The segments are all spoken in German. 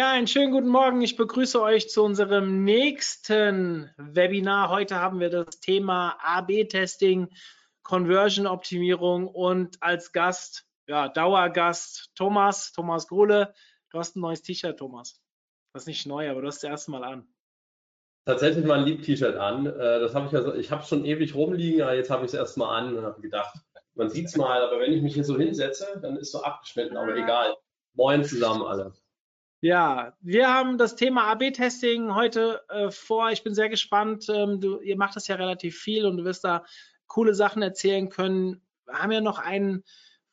Ja, einen schönen guten Morgen. Ich begrüße euch zu unserem nächsten Webinar. Heute haben wir das Thema AB-Testing, Conversion-Optimierung und als Gast, ja, Dauergast Thomas, Thomas Gruhle. Du hast ein neues T-Shirt, Thomas. Das ist nicht neu, aber du hast es erst mal an. Tatsächlich mal ein Lieb-T-Shirt an. Äh, Das habe ich also, ich habe es schon ewig rumliegen, aber jetzt habe ich es erst mal an und habe gedacht, man sieht es mal, aber wenn ich mich hier so hinsetze, dann ist so abgeschnitten, aber egal. Moin zusammen alle. Ja, wir haben das Thema AB-Testing heute äh, vor. Ich bin sehr gespannt. Ähm, du, ihr macht das ja relativ viel und du wirst da coole Sachen erzählen können. Wir haben ja noch ein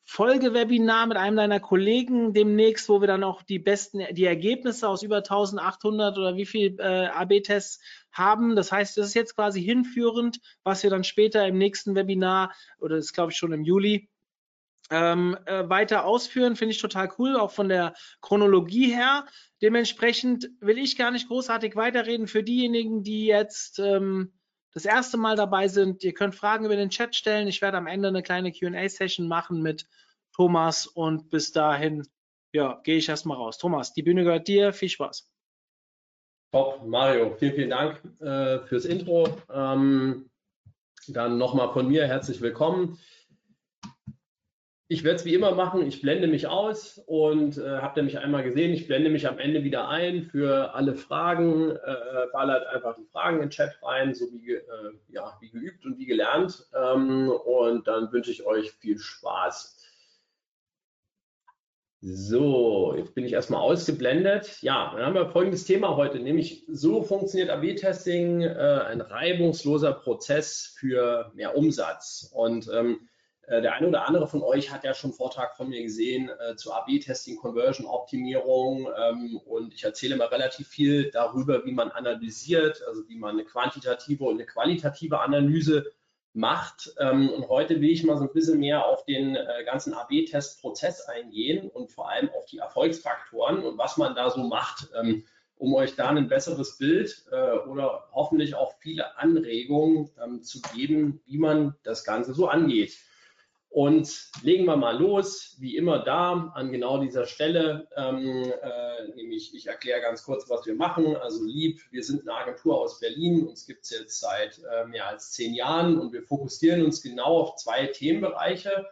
Folgewebinar mit einem deiner Kollegen demnächst, wo wir dann auch die besten, die Ergebnisse aus über 1800 oder wie viel äh, AB-Tests haben. Das heißt, das ist jetzt quasi hinführend, was wir dann später im nächsten Webinar oder das ist glaube ich schon im Juli ähm, äh, weiter ausführen. Finde ich total cool, auch von der Chronologie her. Dementsprechend will ich gar nicht großartig weiterreden für diejenigen, die jetzt ähm, das erste Mal dabei sind. Ihr könnt Fragen über den Chat stellen. Ich werde am Ende eine kleine QA-Session machen mit Thomas und bis dahin, ja, gehe ich erstmal raus. Thomas, die Bühne gehört dir. Viel Spaß. Top, Mario, vielen, vielen Dank äh, fürs Intro. Ähm, dann nochmal von mir herzlich willkommen. Ich werde es wie immer machen. Ich blende mich aus und äh, habt ihr mich einmal gesehen. Ich blende mich am Ende wieder ein für alle Fragen. Äh, ballert einfach die Fragen in den Chat rein, so wie, äh, ja, wie geübt und wie gelernt. Ähm, und dann wünsche ich euch viel Spaß. So, jetzt bin ich erstmal ausgeblendet. Ja, dann haben wir folgendes Thema heute, nämlich so funktioniert AB-Testing, äh, ein reibungsloser Prozess für mehr Umsatz. Und ähm, äh, der eine oder andere von euch hat ja schon einen Vortrag von mir gesehen äh, zu AB-Testing, Conversion-Optimierung ähm, und ich erzähle mal relativ viel darüber, wie man analysiert, also wie man eine quantitative und eine qualitative Analyse macht. Ähm, und heute will ich mal so ein bisschen mehr auf den äh, ganzen AB-Test-Prozess eingehen und vor allem auf die Erfolgsfaktoren und was man da so macht, ähm, um euch da ein besseres Bild äh, oder hoffentlich auch viele Anregungen ähm, zu geben, wie man das Ganze so angeht. Und legen wir mal los, wie immer da, an genau dieser Stelle, ähm, äh, nämlich ich erkläre ganz kurz, was wir machen. Also lieb, wir sind eine Agentur aus Berlin, uns gibt es jetzt seit äh, mehr als zehn Jahren und wir fokussieren uns genau auf zwei Themenbereiche,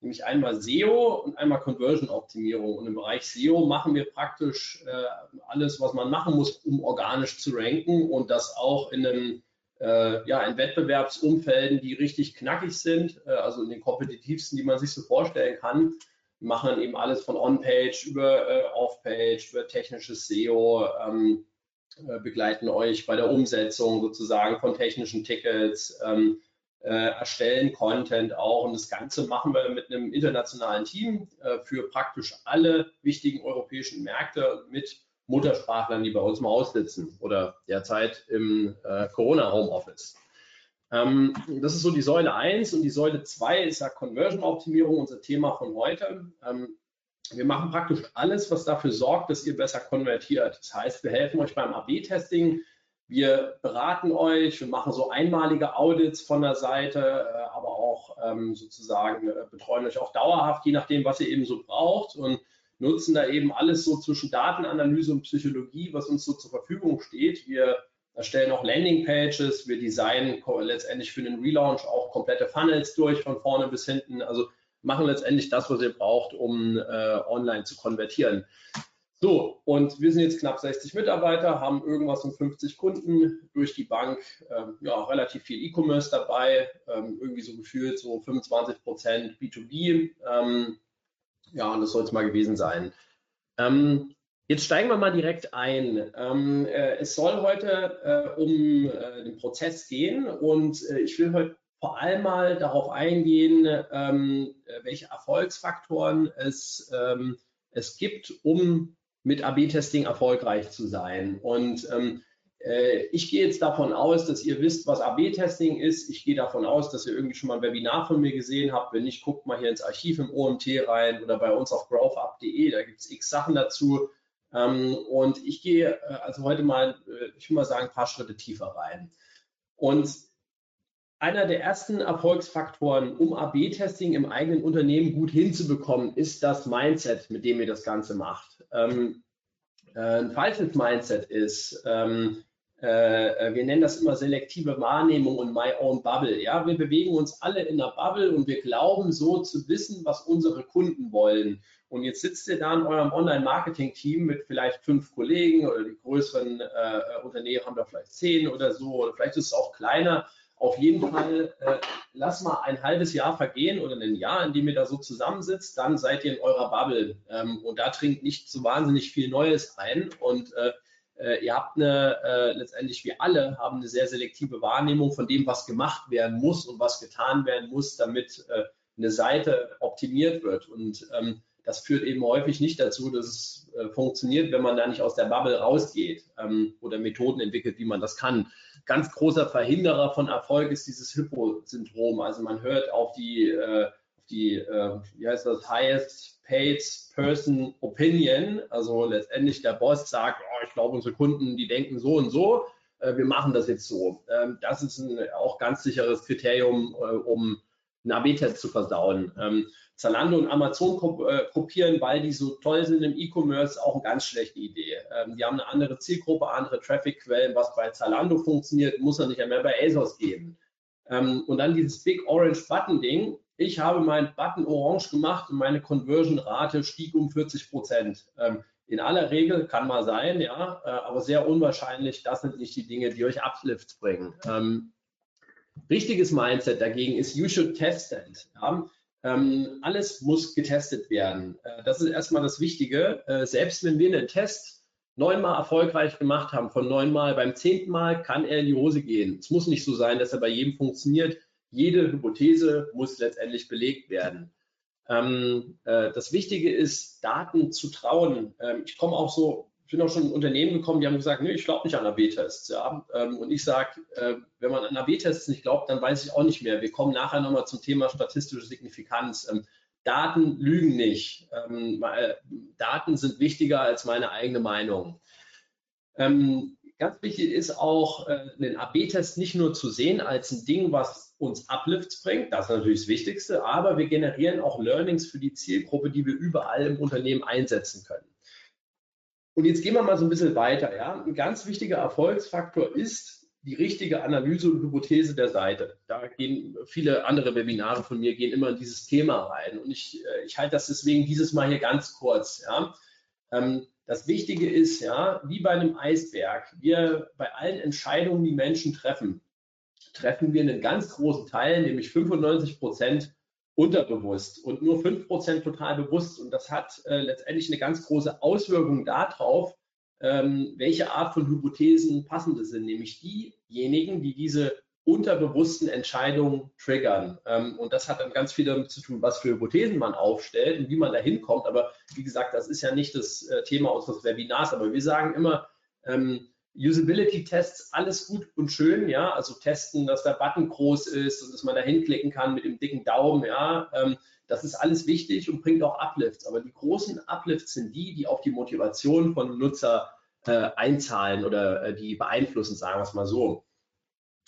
nämlich einmal SEO und einmal Conversion-Optimierung. Und im Bereich SEO machen wir praktisch äh, alles, was man machen muss, um organisch zu ranken und das auch in einem äh, ja, in Wettbewerbsumfelden, die richtig knackig sind, äh, also in den kompetitivsten, die man sich so vorstellen kann. Machen dann eben alles von On-Page über äh, Off-Page, über technisches SEO, ähm, äh, begleiten euch bei der Umsetzung sozusagen von technischen Tickets, ähm, äh, erstellen Content auch und das Ganze machen wir mit einem internationalen Team äh, für praktisch alle wichtigen europäischen Märkte mit Muttersprachlern, die bei uns im Haus sitzen oder derzeit im äh, Corona-Homeoffice. Ähm, das ist so die Säule 1 und die Säule 2 ist ja Conversion-Optimierung, unser Thema von heute. Ähm, wir machen praktisch alles, was dafür sorgt, dass ihr besser konvertiert. Das heißt, wir helfen euch beim AB-Testing, wir beraten euch, wir machen so einmalige Audits von der Seite, äh, aber auch ähm, sozusagen äh, betreuen euch auch dauerhaft, je nachdem, was ihr eben so braucht und nutzen da eben alles so zwischen Datenanalyse und Psychologie, was uns so zur Verfügung steht. Wir erstellen auch Landingpages, wir designen letztendlich für den Relaunch auch komplette Funnels durch, von vorne bis hinten. Also machen letztendlich das, was ihr braucht, um äh, online zu konvertieren. So, und wir sind jetzt knapp 60 Mitarbeiter, haben irgendwas um 50 Kunden durch die Bank, ähm, ja, relativ viel E-Commerce dabei, ähm, irgendwie so gefühlt so 25 Prozent B2B. Ähm, ja, und das soll es mal gewesen sein. Ähm, jetzt steigen wir mal direkt ein. Ähm, äh, es soll heute äh, um äh, den Prozess gehen und äh, ich will heute vor allem mal darauf eingehen, ähm, äh, welche Erfolgsfaktoren es, ähm, es gibt, um mit AB-Testing erfolgreich zu sein. Und ähm, Äh, ich gehe jetzt davon aus, dass ihr wisst, was AB-Testing ist. Ich gehe davon aus, dass ihr irgendwie schon mal ein Webinar von mir gesehen habt. Wenn nicht, guckt mal hier ins Archiv im OMT rein oder bei uns auf growthup.de. Da gibt es x Sachen dazu. Ähm, und ich gehe äh, also heute mal, äh, ich will mal sagen, ein paar Schritte tiefer rein. Und einer der ersten Erfolgsfaktoren, um AB-Testing im eigenen Unternehmen gut hinzubekommen, ist das Mindset, mit dem ihr das Ganze macht. Ähm, ein falsches Mindset ist, ähm, äh, wir nennen das immer selektive Wahrnehmung und my own bubble. Ja, wir bewegen uns alle in einer Bubble und wir glauben so zu wissen, was unsere Kunden wollen. Und jetzt sitzt ihr da in eurem Online-Marketing-Team mit vielleicht fünf Kollegen oder die größeren äh, Unternehmen haben da vielleicht zehn oder so oder vielleicht ist es auch kleiner. Auf jeden Fall äh, lass mal ein halbes Jahr vergehen oder ein Jahr, in dem ihr da so zusammensitzt, dann seid ihr in eurer Bubble ähm, und da trinkt nicht so wahnsinnig viel Neues ein und äh, äh, ihr habt eine, äh, letztendlich wir alle haben eine sehr selektive Wahrnehmung von dem, was gemacht werden muss und was getan werden muss, damit äh, eine Seite optimiert wird. Und ähm, das führt eben häufig nicht dazu, dass es äh, funktioniert, wenn man da nicht aus der Bubble rausgeht ähm, oder Methoden entwickelt, wie man das kann. Ganz großer Verhinderer von Erfolg ist dieses Hippo-Syndrom. Also man hört auf die, äh, auf die äh, wie heißt das, Highest Paid Person Opinion. Also letztendlich der Boss sagt, oh, ich glaube, unsere Kunden, die denken so und so. Äh, wir machen das jetzt so. Ähm, das ist ein auch ganz sicheres Kriterium, äh, um einen AB-Test zu versauen. Ähm, Zalando und Amazon äh, kopieren, weil die so toll sind im E-Commerce, auch eine ganz schlechte Idee. Ähm, die haben eine andere Zielgruppe, andere Traffic-Quellen. Was bei Zalando funktioniert, muss er nicht mehr bei ASOS geben. Ähm, und dann dieses Big Orange Button-Ding. Ich habe meinen Button orange gemacht und meine Conversion-Rate stieg um 40 Prozent. Ähm, in aller Regel kann mal sein, ja, äh, aber sehr unwahrscheinlich. Das sind nicht die Dinge, die euch Uplifts bringen. Ähm, richtiges Mindset dagegen ist, you should test it. Ja? Ähm, alles muss getestet werden. Äh, das ist erstmal das Wichtige. Äh, selbst wenn wir einen Test neunmal erfolgreich gemacht haben, von neunmal beim zehnten Mal kann er in die Hose gehen. Es muss nicht so sein, dass er bei jedem funktioniert. Jede Hypothese muss letztendlich belegt werden. Ähm, äh, das Wichtige ist, Daten zu trauen. Ähm, ich komme auch so ich bin auch schon in Unternehmen gekommen, die haben gesagt, nee, ich glaube nicht an AB-Tests. Ja? Ähm, und ich sage, äh, wenn man an AB-Tests nicht glaubt, dann weiß ich auch nicht mehr. Wir kommen nachher nochmal zum Thema statistische Signifikanz. Ähm, Daten lügen nicht. Ähm, Daten sind wichtiger als meine eigene Meinung. ganz wichtig ist auch, äh, den AB-Test nicht nur zu sehen als ein Ding, was uns Uplifts bringt, das ist natürlich das Wichtigste, aber wir generieren auch Learnings für die Zielgruppe, die wir überall im Unternehmen einsetzen können. Und jetzt gehen wir mal so ein bisschen weiter. Ja? Ein ganz wichtiger Erfolgsfaktor ist die richtige Analyse und Hypothese der Seite. Da gehen viele andere Webinare von mir gehen immer in dieses Thema rein. Und ich, äh, ich halte das deswegen dieses Mal hier ganz kurz. Ja? Ähm, das Wichtige ist, ja, wie bei einem Eisberg, wir bei allen Entscheidungen, die Menschen treffen, treffen wir einen ganz großen Teil, nämlich 95 Prozent unterbewusst und nur 5% total bewusst. Und das hat äh, letztendlich eine ganz große Auswirkung darauf, ähm, welche Art von Hypothesen passende sind, nämlich diejenigen, die diese unterbewussten Entscheidungen triggern. Ähm, und das hat dann ganz viel damit zu tun, was für Hypothesen man aufstellt und wie man da hinkommt. Aber wie gesagt, das ist ja nicht das äh, Thema unseres Webinars, aber wir sagen immer, ähm, Usability-Tests, alles gut und schön, ja, also testen, dass der Button groß ist und dass man da hinklicken kann mit dem dicken Daumen, ja, ähm, das ist alles wichtig und bringt auch Uplifts. Aber die großen Uplifts sind die, die auf die Motivation von Nutzer äh, einzahlen oder äh, die beeinflussen, sagen wir es mal so.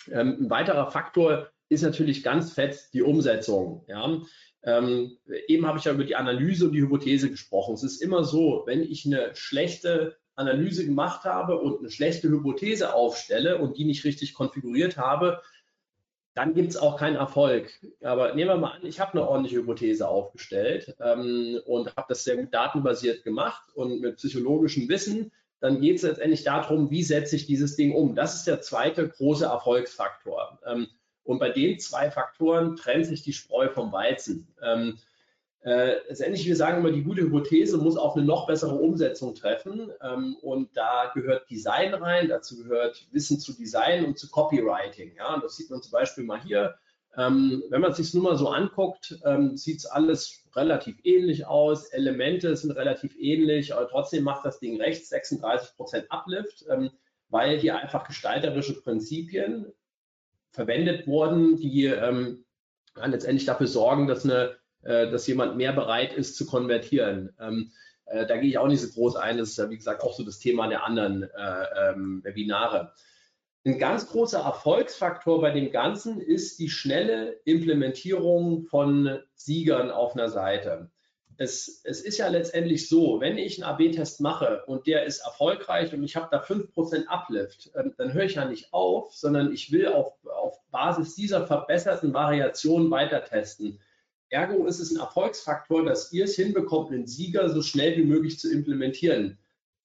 Ähm, ein weiterer Faktor ist natürlich ganz fett die Umsetzung. Ja. Ähm, eben habe ich ja über die Analyse und die Hypothese gesprochen. Es ist immer so, wenn ich eine schlechte Analyse gemacht habe und eine schlechte Hypothese aufstelle und die nicht richtig konfiguriert habe, dann gibt es auch keinen Erfolg. Aber nehmen wir mal an, ich habe eine ordentliche Hypothese aufgestellt ähm, und habe das sehr gut datenbasiert gemacht und mit psychologischem Wissen. Dann geht es letztendlich darum, wie setze ich dieses Ding um. Das ist der zweite große Erfolgsfaktor. Ähm, und bei den zwei Faktoren trennt sich die Spreu vom Weizen. Ähm, äh, letztendlich, wir sagen immer, die gute Hypothese muss auch eine noch bessere Umsetzung treffen. Ähm, und da gehört Design rein, dazu gehört Wissen zu Design und zu Copywriting. Ja, und das sieht man zum Beispiel mal hier. Ähm, wenn man es sich nur mal so anguckt, ähm, sieht es alles relativ ähnlich aus. Elemente sind relativ ähnlich, aber trotzdem macht das Ding rechts 36% Uplift. Ähm, weil hier einfach gestalterische Prinzipien verwendet wurden, die ähm, letztendlich dafür sorgen, dass, eine, dass jemand mehr bereit ist zu konvertieren. Ähm, äh, da gehe ich auch nicht so groß ein. Das ist ja, wie gesagt, auch so das Thema der anderen äh, ähm, Webinare. Ein ganz großer Erfolgsfaktor bei dem Ganzen ist die schnelle Implementierung von Siegern auf einer Seite. Es, es ist ja letztendlich so, wenn ich einen AB-Test mache und der ist erfolgreich und ich habe da 5% Uplift, ähm, dann höre ich ja nicht auf, sondern ich will auf, auf Basis dieser verbesserten Variation weiter testen. Ergo ist es ein Erfolgsfaktor, dass ihr es hinbekommt, einen Sieger so schnell wie möglich zu implementieren.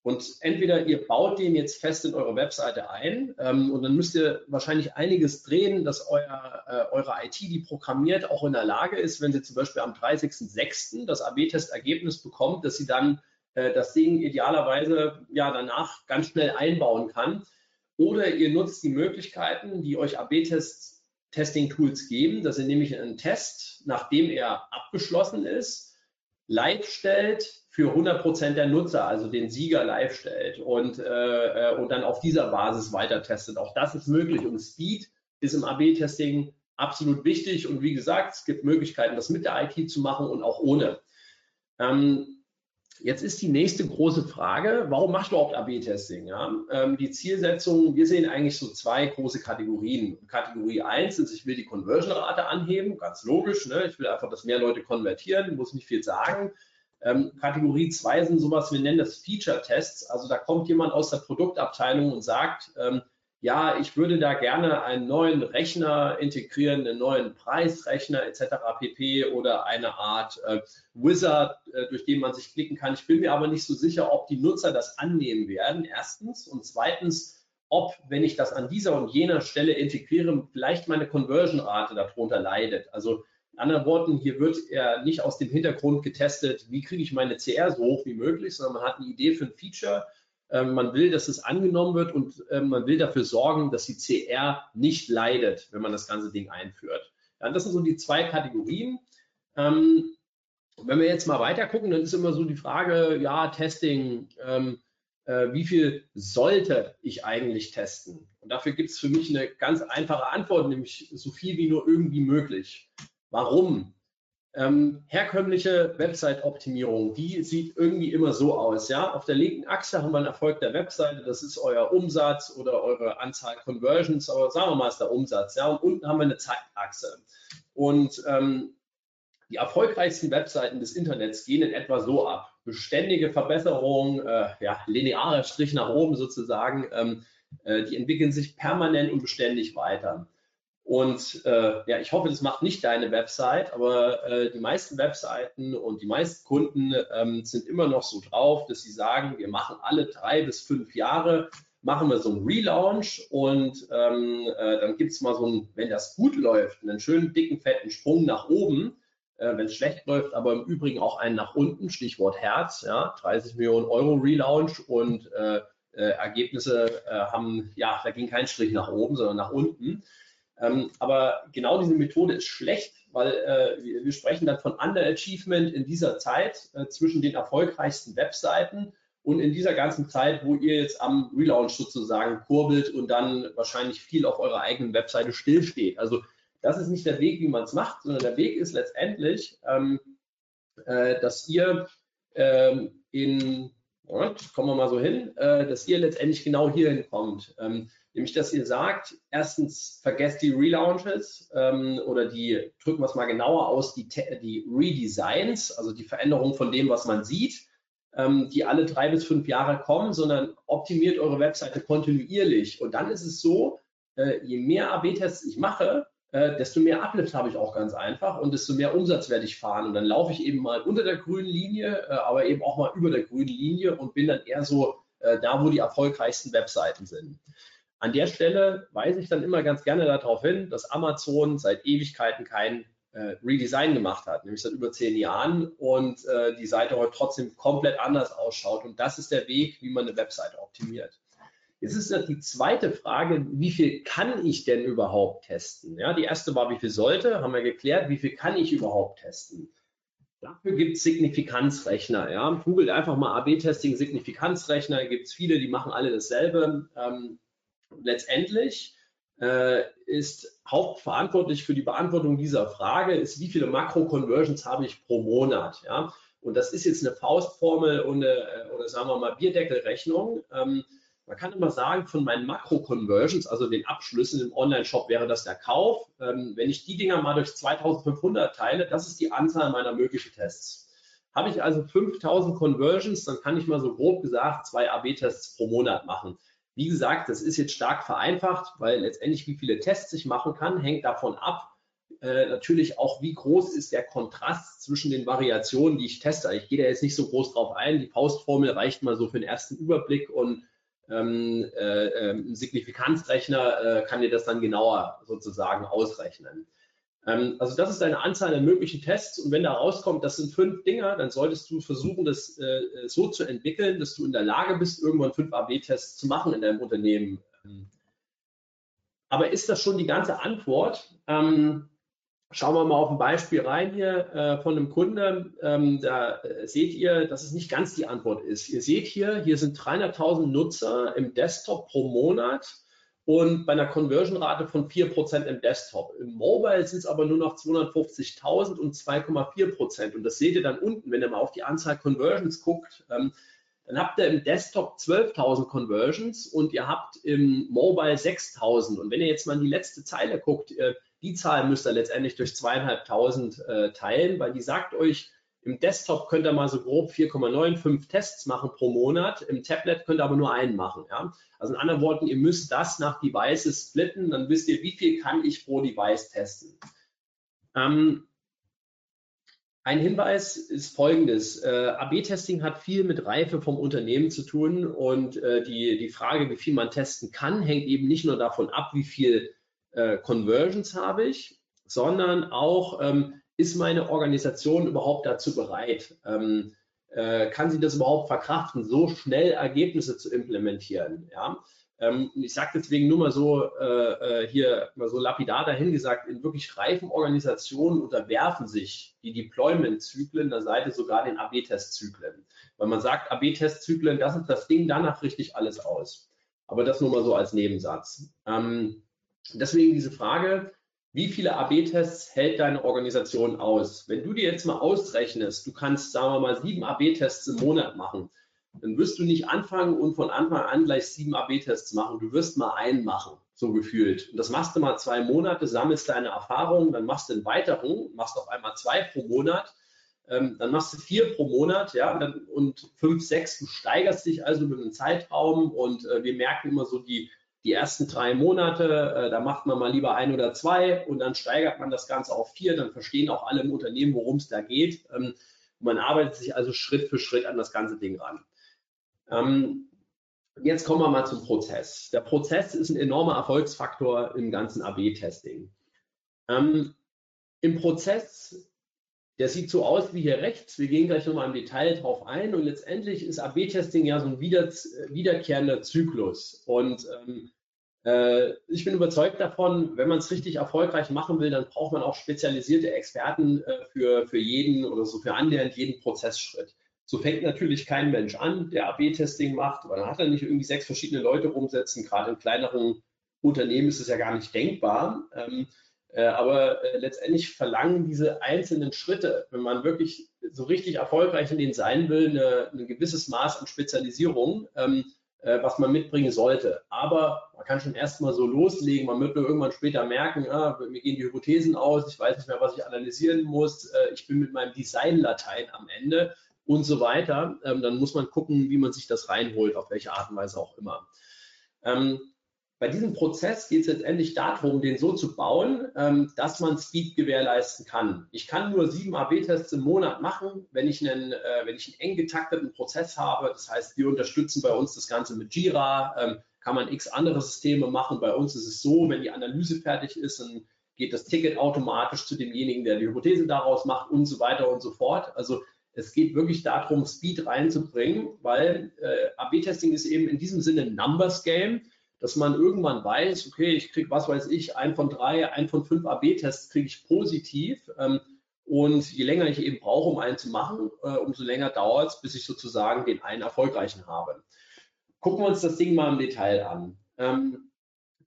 Und entweder ihr baut den jetzt fest in eure Webseite ein ähm, und dann müsst ihr wahrscheinlich einiges drehen, dass euer, äh, eure IT, die programmiert, auch in der Lage ist, wenn sie zum Beispiel am 30.06. das AB-Test-Ergebnis bekommt, dass sie dann äh, das Ding idealerweise ja danach ganz schnell einbauen kann. Oder ihr nutzt die Möglichkeiten, die euch AB-Tests Testing-Tools geben, dass ihr nämlich einen Test, nachdem er abgeschlossen ist, live stellt für 100 Prozent der Nutzer, also den Sieger live stellt und, äh, und dann auf dieser Basis weiter testet. Auch das ist möglich und Speed ist im AB-Testing absolut wichtig und wie gesagt, es gibt Möglichkeiten, das mit der IT zu machen und auch ohne. Ähm, Jetzt ist die nächste große Frage, warum machst du überhaupt AB-Testing? Ja? Ähm, die Zielsetzung, wir sehen eigentlich so zwei große Kategorien. Kategorie 1 ist, ich will die Conversion-Rate anheben, ganz logisch. Ne? Ich will einfach, dass mehr Leute konvertieren, muss nicht viel sagen. Ähm, Kategorie 2 sind sowas, wir nennen das Feature-Tests. Also da kommt jemand aus der Produktabteilung und sagt, ähm, ja, ich würde da gerne einen neuen Rechner integrieren, einen neuen Preisrechner etc. pp. oder eine Art äh, Wizard, äh, durch den man sich klicken kann. Ich bin mir aber nicht so sicher, ob die Nutzer das annehmen werden, erstens. Und zweitens, ob, wenn ich das an dieser und jener Stelle integriere, vielleicht meine Conversion-Rate darunter leidet. Also in anderen Worten, hier wird er nicht aus dem Hintergrund getestet, wie kriege ich meine CR so hoch wie möglich, sondern man hat eine Idee für ein Feature man will, dass es angenommen wird und ähm, man will dafür sorgen, dass die CR nicht leidet, wenn man das ganze Ding einführt. Ja, das sind so die zwei Kategorien. Ähm, wenn wir jetzt mal weiter gucken, dann ist immer so die Frage, ja, Testing, ähm, äh, wie viel sollte ich eigentlich testen? Und dafür gibt es für mich eine ganz einfache Antwort, nämlich so viel wie nur irgendwie möglich. Warum? Ähm, herkömmliche Website-Optimierung, die sieht irgendwie immer so aus. Ja? Auf der linken Achse haben wir einen Erfolg der Webseite, das ist euer Umsatz oder eure Anzahl Conversions, aber sagen wir mal, ist der Umsatz. Ja? Und unten haben wir eine Zeitachse. Und ähm, die erfolgreichsten Webseiten des Internets gehen in etwa so ab. Beständige Verbesserung, äh, ja, linearer Strich nach oben sozusagen, ähm, äh, die entwickeln sich permanent und beständig weiter. Und äh, ja, ich hoffe, das macht nicht deine Website, aber äh, die meisten Webseiten und die meisten Kunden ähm, sind immer noch so drauf, dass sie sagen, wir machen alle drei bis fünf Jahre, machen wir so einen Relaunch und ähm, äh, dann gibt es mal so einen, wenn das gut läuft, einen schönen dicken, fetten Sprung nach oben. Äh, wenn es schlecht läuft, aber im Übrigen auch einen nach unten, Stichwort Herz, ja, 30 Millionen Euro Relaunch und äh, äh, Ergebnisse äh, haben, ja, da ging kein Strich nach oben, sondern nach unten. Ähm, aber genau diese Methode ist schlecht, weil äh, wir, sprechen dann von Underachievement in dieser Zeit äh, zwischen den erfolgreichsten Webseiten und in dieser ganzen Zeit, wo ihr jetzt am Relaunch sozusagen kurbelt und dann wahrscheinlich viel auf eurer eigenen Webseite stillsteht. Also das ist nicht der Weg, wie man es macht, sondern der Weg ist letztendlich, ähm, äh, dass ihr ähm, in, Moment, kommen wir mal so hin, äh, dass ihr letztendlich genau hierhin kommt. Ähm, Nämlich, dass ihr sagt, erstens, vergesst die Relaunches ähm, oder die, drücken wir es mal genauer aus, die, die Redesigns, also die Veränderung von dem, was man sieht, ähm, die alle drei bis fünf Jahre kommen, sondern optimiert eure Webseite kontinuierlich. Und dann ist es so, äh, je mehr AB-Tests ich mache, äh, desto mehr Uplift habe ich auch ganz einfach und desto mehr Umsatz werde ich fahren. Und dann laufe ich eben mal unter der grünen Linie, äh, aber eben auch mal über der grünen Linie und bin dann eher so äh, da, wo die erfolgreichsten Webseiten sind. An der Stelle weise ich dann immer ganz gerne darauf hin, dass Amazon seit Ewigkeiten kein äh, Redesign gemacht hat, nämlich seit über zehn Jahren und äh, die Seite heute trotzdem komplett anders ausschaut. Und das ist der Weg, wie man eine Webseite optimiert. Jetzt ist die zweite Frage, wie viel kann ich denn überhaupt testen? Ja, die erste war, wie viel sollte, haben wir geklärt, wie viel kann ich überhaupt testen? Dafür gibt es Signifikanzrechner. Ja. Googelt einfach mal AB-Testing Signifikanzrechner. Gibt es viele, die machen alle dasselbe. Ähm, letztendlich äh, ist hauptverantwortlich für die Beantwortung dieser Frage, ist, wie viele Makro-Conversions habe ich pro Monat. Ja? Und das ist jetzt eine Faustformel und eine, äh, oder sagen wir mal Bierdeckelrechnung. Ähm, man kann immer sagen, von meinen Makro-Conversions, also den Abschlüssen im Online-Shop, wäre das der Kauf. Ähm, wenn ich die Dinger mal durch 2500 teile, das ist die Anzahl meiner möglichen Tests. Habe ich also 5000 Conversions, dann kann ich mal so grob gesagt zwei AB-Tests pro Monat machen. Wie gesagt, das ist jetzt stark vereinfacht, weil letztendlich wie viele Tests ich machen kann, hängt davon ab, äh, natürlich auch, wie groß ist der Kontrast zwischen den Variationen, die ich teste. Ich gehe da jetzt nicht so groß drauf ein. Die Faustformel reicht mal so für den ersten Überblick und ähm, äh, ein Signifikanzrechner äh, kann dir das dann genauer sozusagen ausrechnen. Ähm, also das ist eine Anzahl der möglichen Tests und wenn da rauskommt, das sind fünf Dinger, dann solltest du versuchen, das äh, so zu entwickeln, dass du in der Lage bist, irgendwann fünf AB-Tests zu machen in deinem Unternehmen. Aber ist das schon die ganze Antwort? Ähm, Schauen wir mal auf ein Beispiel rein hier äh, von einem Kunde. Ähm, da äh, seht ihr, dass es nicht ganz die Antwort ist. Ihr seht hier, hier sind 300.000 Nutzer im Desktop pro Monat und bei einer Conversion-Rate von 4% im Desktop. Im Mobile sind es aber nur noch 250.000 und 2,4%. Und das seht ihr dann unten, wenn ihr mal auf die Anzahl Conversions guckt. Ähm, dann habt ihr im Desktop 12.000 Conversions und ihr habt im Mobile 6.000. Und wenn ihr jetzt mal in die letzte Zeile guckt, äh, die Zahl müsst ihr letztendlich durch zweieinhalbtausend äh, teilen, weil die sagt euch, im Desktop könnt ihr mal so grob 4,95 Tests machen pro Monat. Im Tablet könnt ihr aber nur einen machen. Ja? Also in anderen Worten, ihr müsst das nach Devices splitten, dann wisst ihr, wie viel kann ich pro Device testen. Ähm, ein Hinweis ist folgendes. Äh, AB-Testing hat viel mit Reife vom Unternehmen zu tun und äh, die, die Frage, wie viel man testen kann, hängt eben nicht nur davon ab, wie viel äh, Conversions habe ich, sondern auch, ähm, ist meine Organisation überhaupt dazu bereit? Ähm, äh, kann sie das überhaupt verkraften, so schnell Ergebnisse zu implementieren? Ja? Ähm, ich sage deswegen nur mal so äh, äh, hier mal so lapidar dahingesagt, in wirklich reifen Organisationen unterwerfen sich die Deployment-Zyklen der Seite sogar den AB-Test-Zyklen. Weil man sagt, AB-Test-Zyklen, das ist das Ding, danach richtig alles aus. Aber das nur mal so als Nebensatz. Ähm, Deswegen diese Frage, wie viele AB-Tests hält deine Organisation aus? Wenn du dir jetzt mal ausrechnest, du kannst, sagen wir mal, sieben AB-Tests im Monat machen, dann wirst du nicht anfangen und von Anfang an gleich sieben AB-Tests machen. Du wirst mal einen machen, so gefühlt. Und das machst du mal zwei Monate, sammelst deine Erfahrungen, dann machst du einen weiteren, machst auf einmal zwei pro Monat, ähm, dann machst du vier pro Monat, ja, und, dann, und fünf, sechs, du steigerst dich also über einen Zeitraum und äh, wir merken immer so die die ersten drei Monate, äh, da macht man mal lieber ein oder zwei und dann steigert man das Ganze auf vier, dann verstehen auch alle im Unternehmen, worum es da geht. Ähm, man arbeitet sich also Schritt für Schritt an das ganze Ding ran. Ähm, jetzt kommen wir mal zum Prozess. Der Prozess ist ein enormer Erfolgsfaktor im ganzen AB-Testing. Ähm, Im Prozess, der sieht so aus wie hier rechts, wir gehen gleich nochmal im Detail drauf ein und letztendlich ist AB-Testing ja so ein wieder, wiederkehrender Zyklus und ähm, äh, ich bin überzeugt davon, wenn man es richtig erfolgreich machen will, dann braucht man auch spezialisierte Experten äh, für, für jeden oder so für annähernd jeden Prozessschritt. So fängt natürlich kein Mensch an, der AB-Testing macht, dann hat er nicht irgendwie sechs verschiedene Leute rumsetzen. Gerade in kleineren Unternehmen ist es ja gar nicht denkbar. Ähm, äh, aber letztendlich verlangen diese einzelnen Schritte, wenn man wirklich so richtig erfolgreich in denen sein will, ein gewisses Maß an Spezialisierung. Ähm, äh, was man mitbringen sollte. Aber man kann schon erstmal so loslegen. Man wird nur irgendwann später merken, ah, mir gehen die Hypothesen aus, ich weiß nicht mehr, was ich analysieren muss, äh, ich bin mit meinem Design-Latein am Ende und so weiter. Ähm, dann muss man gucken, wie man sich das reinholt, auf welche Art und Weise auch immer. Bei diesem Prozess geht es letztendlich darum, den so zu bauen, ähm, dass man Speed gewährleisten kann. Ich kann nur sieben AB-Tests im Monat machen, wenn ich, einen, äh, wenn ich einen eng getakteten Prozess habe. Das heißt, wir unterstützen bei uns das Ganze mit Jira, ähm, kann man x andere Systeme machen. Bei uns ist es so, wenn die Analyse fertig ist, dann geht das Ticket automatisch zu demjenigen, der die Hypothese daraus macht und so weiter und so fort. Also es geht wirklich darum, Speed reinzubringen, weil äh, AB-Testing ist eben in diesem Sinne ein Numbers Game dass man irgendwann weiß, okay, ich kriege, was weiß ich, ein von drei, ein von fünf AB-Tests kriege ich positiv. Ähm, Und je länger ich eben brauche, um einen zu machen, äh, umso länger dauert es, bis ich sozusagen den einen erfolgreichen habe. Gucken wir uns das Ding mal im Detail an. Ähm,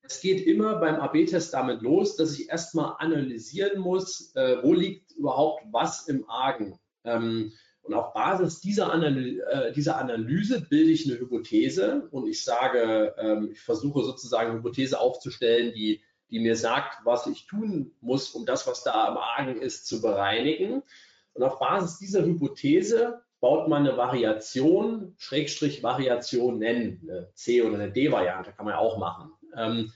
es geht immer beim AB-Test damit los, dass ich erstmal analysieren muss, äh, wo liegt überhaupt was im Argen. Ähm, und auf Basis dieser, Analy äh, dieser, Analyse bilde ich eine Hypothese und ich sage, ähm, ich versuche sozusagen eine Hypothese aufzustellen, die, die mir sagt, was ich tun muss, um das, was da im Argen ist, zu bereinigen. Und auf Basis dieser Hypothese baut man eine Variation, Schrägstrich Variation nennen, eine C- oder eine D-Variante kann man ja auch machen. Ähm,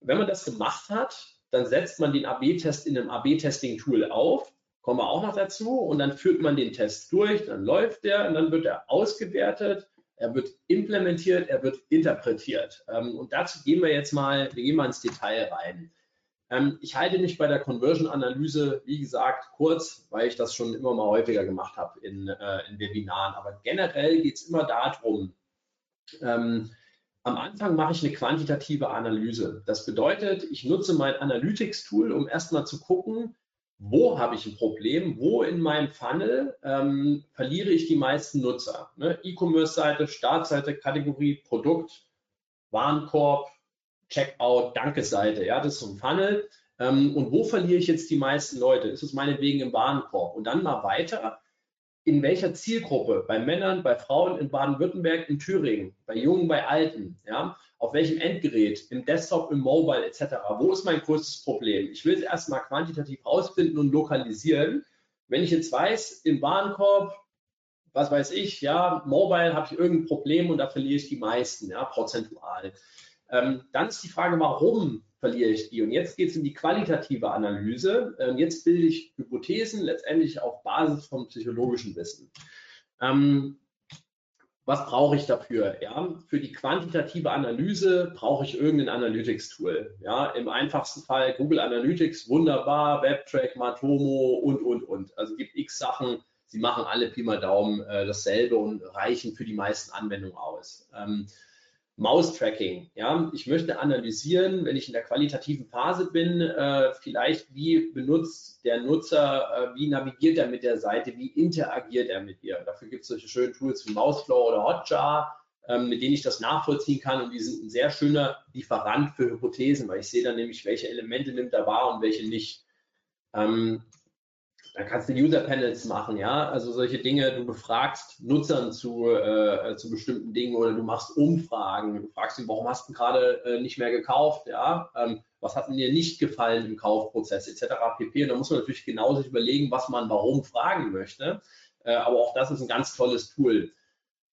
wenn man das gemacht hat, dann setzt man den AB-Test in einem AB-Testing-Tool auf, kommen wir auch noch dazu, und dann führt man den Test durch, dann läuft der und dann wird er ausgewertet, er wird implementiert, er wird interpretiert. Ähm, und dazu gehen wir jetzt mal, wir gehen mal ins Detail rein. Ähm, ich halte mich bei der Conversion-Analyse, wie gesagt, kurz, weil ich das schon immer mal häufiger gemacht habe in, äh, in Webinaren. Aber generell geht es immer darum, ähm, am Anfang mache ich eine quantitative Analyse. Das bedeutet, ich nutze mein Analytics-Tool, um erstmal zu gucken, wo habe ich ein Problem, wo in meinem Funnel ähm, verliere ich die meisten Nutzer. Ne? E-Commerce-Seite, Startseite, Kategorie, Produkt, Warenkorb, Checkout, Danke-Seite. Ja, das ist so ein Funnel. Ähm, und wo verliere ich jetzt die meisten Leute? Ist es meinetwegen im Warenkorb? Und dann mal weiter in welcher Zielgruppe, bei Männern, bei Frauen in Baden-Württemberg, in Thüringen, bei Jungen, bei Alten, ja, auf welchem Endgerät, im Desktop, im Mobile etc. Wo ist mein größtes Problem? Ich will es erstmal quantitativ rausfinden und lokalisieren. Wenn ich jetzt weiß, im Warenkorb, was weiß ich, ja, Mobile habe ich irgendein Problem und da verliere ich die meisten, ja, prozentual. Ähm, dann ist die Frage, warum verliere ich die? Und jetzt geht es in die qualitative Analyse. Ähm, jetzt bilde ich Hypothesen letztendlich auf Basis von psychologischem Wissen. Ähm, was brauche ich dafür? Ja, für die quantitative Analyse brauche ich irgendein Analytics-Tool. Ja, im einfachsten Fall Google Analytics, wunderbar, WebTrack, Matomo und, und, und. Also es gibt x Sachen, sie machen alle Pi mal Daumen äh, dasselbe und reichen für die meisten Anwendungen aus. Ähm, Mouse-Tracking. Ja, ich möchte analysieren, wenn ich in der qualitativen Phase bin, äh, vielleicht wie benutzt der Nutzer, äh, wie navigiert er mit der Seite, wie interagiert er mit ihr. Dafür gibt es solche schönen Tools wie Mouseflow oder Hotjar, ähm, mit denen ich das nachvollziehen kann und die sind ein sehr schöner Lieferant für Hypothesen, weil ich sehe dann nämlich, welche Elemente nimmt er wahr und welche nicht. Ähm, dann kannst du User Panels machen, ja, also solche Dinge, du befragst Nutzern zu, äh, zu bestimmten Dingen oder du machst Umfragen, du fragst ihn, warum hast du gerade äh, nicht mehr gekauft, ja, ähm, was hat dir nicht gefallen im Kaufprozess etc. pp. Und da muss man natürlich genau sich überlegen, was man warum fragen möchte, äh, aber auch das ist ein ganz tolles Tool.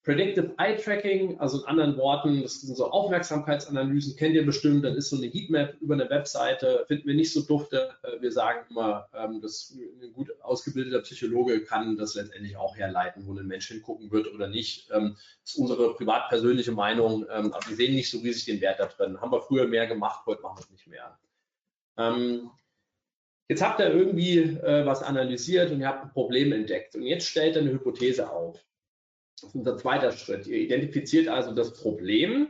Predictive Eye Tracking, also in anderen Worten, das sind so Aufmerksamkeitsanalysen, kennt ihr bestimmt, dann ist so eine Heatmap über eine Webseite, finden wir nicht so dufte. Äh, wir sagen immer, ähm, dass ein gut ausgebildeter Psychologe kann das letztendlich auch herleiten, wo ein Mensch hingucken wird oder nicht. Ähm, das ist unsere privat persönliche Meinung, ähm, aber wir sehen nicht so riesig den Wert da drin. Haben wir früher mehr gemacht, heute machen wir es nicht mehr. Jetzt habt ihr irgendwie äh, was analysiert und ihr habt ein Problem entdeckt und jetzt stellt ihr eine Hypothese auf. Das ist unser zweiter Schritt. Ihr identifiziert also das Problem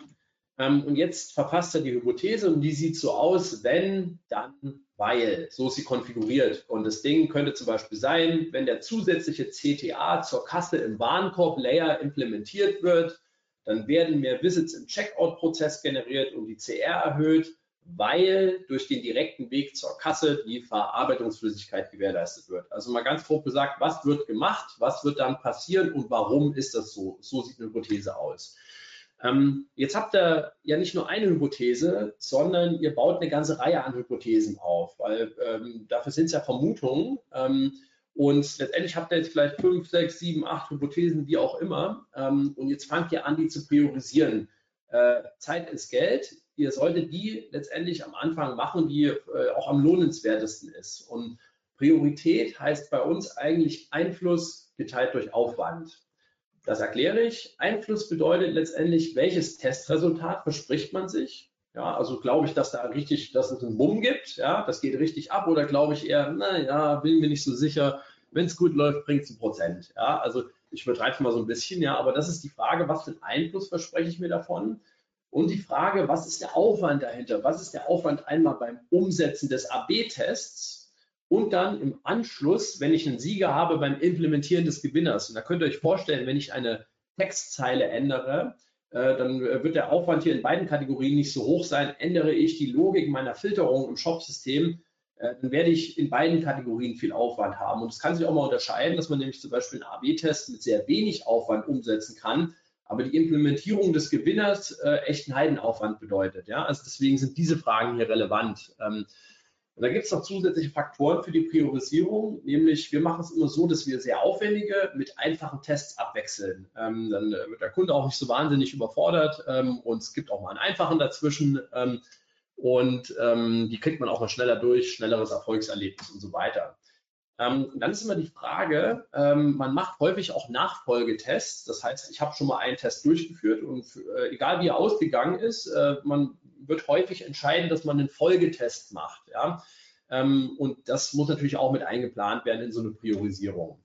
ähm, und jetzt verfasst er die Hypothese und die sieht so aus, wenn, dann, weil. So ist sie konfiguriert. Und das Ding könnte zum Beispiel sein, wenn der zusätzliche CTA zur Kasse im Warenkorb-Layer implementiert wird, dann werden mehr Visits im Checkout-Prozess generiert und die CR erhöht weil durch den direkten Weg zur Kasse die Verarbeitungsflüssigkeit gewährleistet wird. Also mal ganz grob gesagt, was wird gemacht, was wird dann passieren und warum ist das so? So sieht eine Hypothese aus. Ähm, jetzt habt ihr ja nicht nur eine Hypothese, sondern ihr baut eine ganze Reihe an Hypothesen auf, weil ähm, dafür sind es ja Vermutungen. Ähm, und letztendlich habt ihr jetzt vielleicht fünf, sechs, sieben, acht Hypothesen, wie auch immer. Ähm, und jetzt fangt ihr an, die zu priorisieren. Äh, Zeit ist Geld ihr solltet die letztendlich am Anfang machen, die äh, auch am lohnenswertesten ist. Und Priorität heißt bei uns eigentlich Einfluss geteilt durch Aufwand. Das erkläre ich. Einfluss bedeutet letztendlich, welches Testresultat verspricht man sich? Ja, also glaube ich, dass da richtig, dass es einen Bumm gibt, ja, das geht richtig ab, oder glaube ich eher, naja, bin mir nicht so sicher, wenn es gut läuft, bringt es ein Prozent. Ja, also ich übertreibe mal so ein bisschen, ja, aber das ist die Frage, was für einen Einfluss verspreche ich mir davon? Und die Frage, was ist der Aufwand dahinter? Was ist der Aufwand einmal beim Umsetzen des AB-Tests und dann im Anschluss, wenn ich einen Sieger habe beim Implementieren des Gewinners. Und da könnt ihr euch vorstellen, wenn ich eine Textzeile ändere, äh, dann wird der Aufwand hier in beiden Kategorien nicht so hoch sein. Ändere ich die Logik meiner Filterung im Shop-System, äh, dann werde ich in beiden Kategorien viel Aufwand haben. Und es kann sich auch mal unterscheiden, dass man nämlich zum Beispiel einen AB-Test mit sehr wenig Aufwand umsetzen kann, aber die Implementierung des Gewinners äh, echten Heidenaufwand bedeutet. Ja? Also deswegen sind diese Fragen hier relevant. Ähm, und da gibt es noch zusätzliche Faktoren für die Priorisierung, nämlich wir machen es immer so, dass wir sehr aufwendige mit einfachen Tests abwechseln. Ähm, dann äh, wird der Kunde auch nicht so wahnsinnig überfordert ähm, und es gibt auch mal einen einfachen dazwischen ähm, und ähm, die kriegt man auch mal schneller durch, schnelleres Erfolgserlebnis und so weiter. Ähm, dann ist immer die Frage, ähm, man macht häufig auch Nachfolgetests. Das heißt, ich habe schon mal einen Test durchgeführt und äh, egal wie er ausgegangen ist, äh, man wird häufig entscheiden, dass man einen Folgetest macht. Ja? Ähm, und das muss natürlich auch mit eingeplant werden in so eine Priorisierung.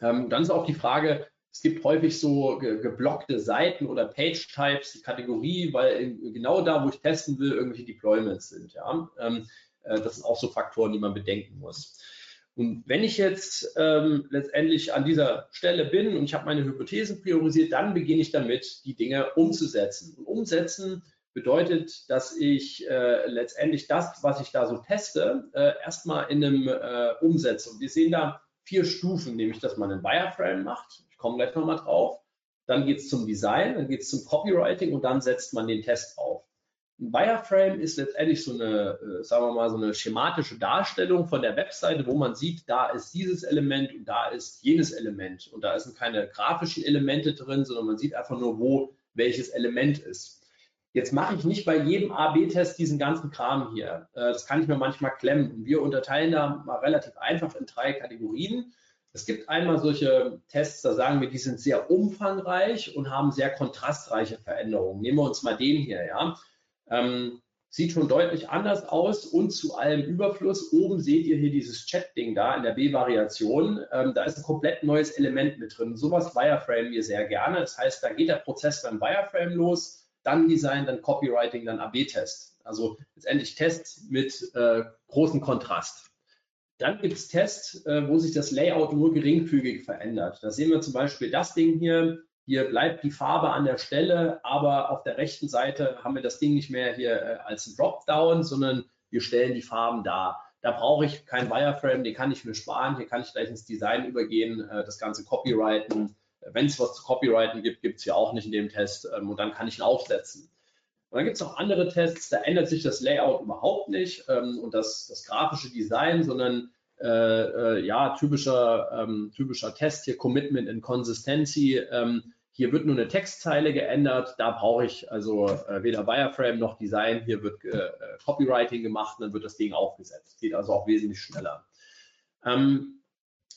Ähm, dann ist auch die Frage, es gibt häufig so ge geblockte Seiten oder Page-Types, die Kategorie, weil genau da, wo ich testen will, irgendwelche Deployments sind. Ja? Ähm, äh, das sind auch so Faktoren, die man bedenken muss. Und wenn ich jetzt ähm, letztendlich an dieser Stelle bin und ich habe meine Hypothesen priorisiert, dann beginne ich damit, die Dinge umzusetzen. Und umsetzen bedeutet, dass ich äh, letztendlich das, was ich da so teste, äh, erstmal in einem äh, umsetze. Und wir sehen da vier Stufen, nämlich dass man einen Wireframe macht. Ich komme gleich nochmal drauf. Dann geht es zum Design, dann geht es zum Copywriting und dann setzt man den Test auf. Ein Wireframe ist letztendlich so eine, äh, sagen wir mal, so eine schematische Darstellung von der Webseite, wo man sieht, da ist dieses Element und da ist jenes Element. Und da sind keine grafischen Elemente drin, sondern man sieht einfach nur, wo welches Element ist. Jetzt mache ich nicht bei jedem A-B-Test diesen ganzen Kram hier. Äh, das kann ich mir manchmal klemmen. Und wir unterteilen da mal relativ einfach in drei Kategorien. Es gibt einmal solche Tests, da sagen wir, die sind sehr umfangreich und haben sehr kontrastreiche Veränderungen. Nehmen wir uns mal den hier, ja. Ähm, sieht schon deutlich anders aus und zu allem Überfluss. Oben seht ihr hier dieses Chat-Ding da in der B-Variation. Ähm, da ist ein komplett neues Element mit drin. Sowas Wireframe wir sehr gerne. Das heißt, da geht der Prozess beim Wireframe los, dann Design, dann Copywriting, dann AB-Test. Also letztendlich Tests mit äh, großem Kontrast. Dann gibt es Tests, äh, wo sich das Layout nur geringfügig verändert. Da sehen wir zum Beispiel das Ding hier. Hier bleibt die Farbe an der Stelle, aber auf der rechten Seite haben wir das Ding nicht mehr hier äh, als ein Dropdown, sondern wir stellen die Farben dar. Da brauche ich kein Wireframe, den kann ich mir sparen. Hier kann ich gleich ins Design übergehen, äh, das Ganze copyrighten. Wenn es was zu copyrighten gibt, gibt es ja auch nicht in dem Test ähm, und dann kann ich ihn aufsetzen. Und dann gibt es noch andere Tests, da ändert sich das Layout überhaupt nicht ähm, und das, das grafische Design, sondern äh, äh, ja, typischer, ähm, typischer Test hier, Commitment and Consistency. Ähm, hier wird nur eine Textzeile geändert. Da brauche ich also äh, weder Wireframe noch Design. Hier wird äh, Copywriting gemacht und dann wird das Ding aufgesetzt. Geht also auch wesentlich schneller. Ähm,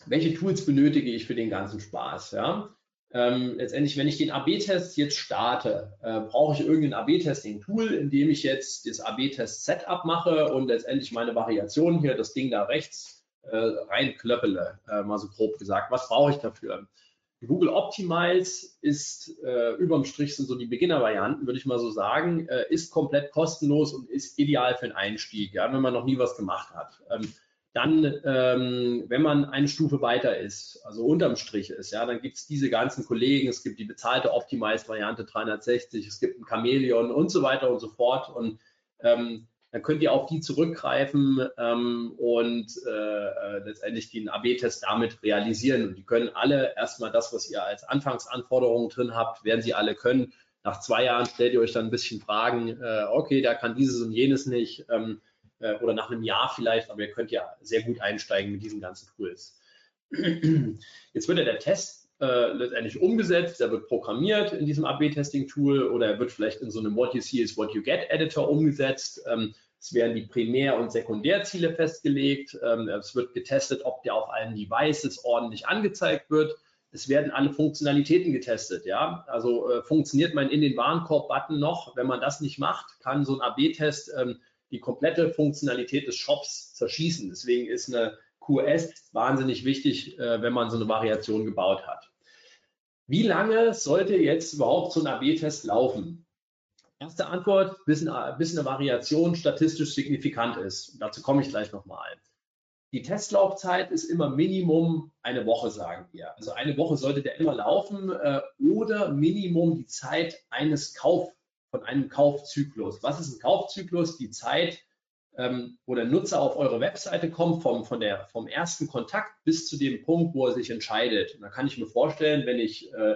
welche Tools benötige ich für den ganzen Spaß? Ja? Ähm, letztendlich, wenn ich den AB-Test jetzt starte, äh, brauche ich irgendein AB-Testing-Tool, in dem ich jetzt das AB-Test-Setup mache und letztendlich meine Variationen hier, das Ding da rechts, äh, reinklöppele, äh, mal so grob gesagt. Was brauche ich dafür? Google Optimize ist äh, überm Strich sind so die Beginner-Varianten, würde ich mal so sagen, äh, ist komplett kostenlos und ist ideal für einen Einstieg, ja, wenn man noch nie was gemacht hat. Ähm, dann, ähm, wenn man eine Stufe weiter ist, also unterm Strich ist, ja, dann gibt es diese ganzen Kollegen, es gibt die bezahlte Optimize-Variante 360, es gibt ein Chameleon und so weiter und so fort. Und ähm, dann könnt ihr auf die zurückgreifen ähm, und äh, äh letztendlich den AB-Test damit realisieren. Und die können alle erstmal das, was ihr als Anfangsanforderungen drin habt, werden sie alle können. Nach zwei Jahren stellt ihr euch dann ein bisschen Fragen, äh, okay, da kann dieses und jenes nicht ähm, äh, oder nach einem Jahr vielleicht, aber ihr könnt ja sehr gut einsteigen mit diesen ganzen Tools. Jetzt wird ja der Test äh, letztendlich umgesetzt, der wird programmiert in diesem AB-Testing-Tool oder er wird vielleicht in so einem What You See is What You Get Editor umgesetzt. Ähm, es werden die Primär- und Sekundärziele festgelegt. Ähm, es wird getestet, ob der auf allen Devices ordentlich angezeigt wird. Es werden alle Funktionalitäten getestet. Ja? Also äh, funktioniert mein in den Warenkorb-Button noch? Wenn man das nicht macht, kann so ein AB-Test ähm, die komplette Funktionalität des Shops zerschießen. Deswegen ist eine QS wahnsinnig wichtig, äh, wenn man so eine Variation gebaut hat. Wie lange sollte jetzt überhaupt so ein AB-Test laufen? Erste Antwort, bis eine, bis eine Variation statistisch signifikant ist. Dazu komme ich gleich nochmal. die Testlaufzeit ist immer Minimum eine Woche, sagen wir. Also eine Woche sollte der immer laufen äh, oder Minimum die Zeit eines Kauf, von einem Kaufzyklus. Was ist ein Kaufzyklus? Die Zeit, ähm, wo der Nutzer auf eure Webseite kommt, vom, von der, vom ersten Kontakt bis zu dem Punkt, wo er sich entscheidet. Und da kann ich mir vorstellen, wenn ich, äh,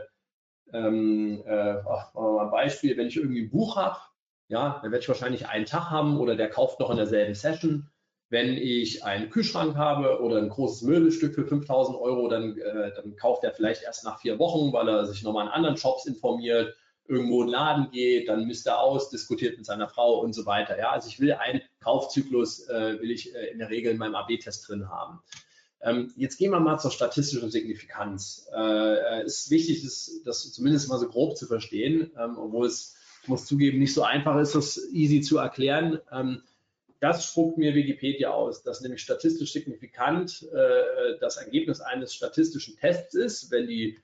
ähm, äh, ach, mal ein Beispiel, wenn ich irgendwie ein Buch habe, ja, dann werde ich wahrscheinlich einen Tag haben oder der kauft noch in derselben Session. Wenn ich einen Kühlschrank habe oder ein großes Möbelstück für 5000 Euro, dann, äh, dann kauft er vielleicht erst nach vier Wochen, weil er sich nochmal in anderen Shops informiert, irgendwo in den Laden geht, dann misst er aus, diskutiert mit seiner Frau und so weiter. Ja, also ich will einen Kaufzyklus, äh, will ich äh, in der Regel in meinem AB-Test drin haben. Ähm, jetzt gehen wir mal zur statistischen Signifikanz. Äh, ist wichtig, das, das, zumindest mal so grob zu verstehen, ähm, obwohl es, ich muss zugeben, nicht so einfach ist, das easy zu erklären. Ähm, das spuckt mir Wikipedia aus, dass nämlich statistisch signifikant äh, das Ergebnis eines statistischen Tests ist, wenn die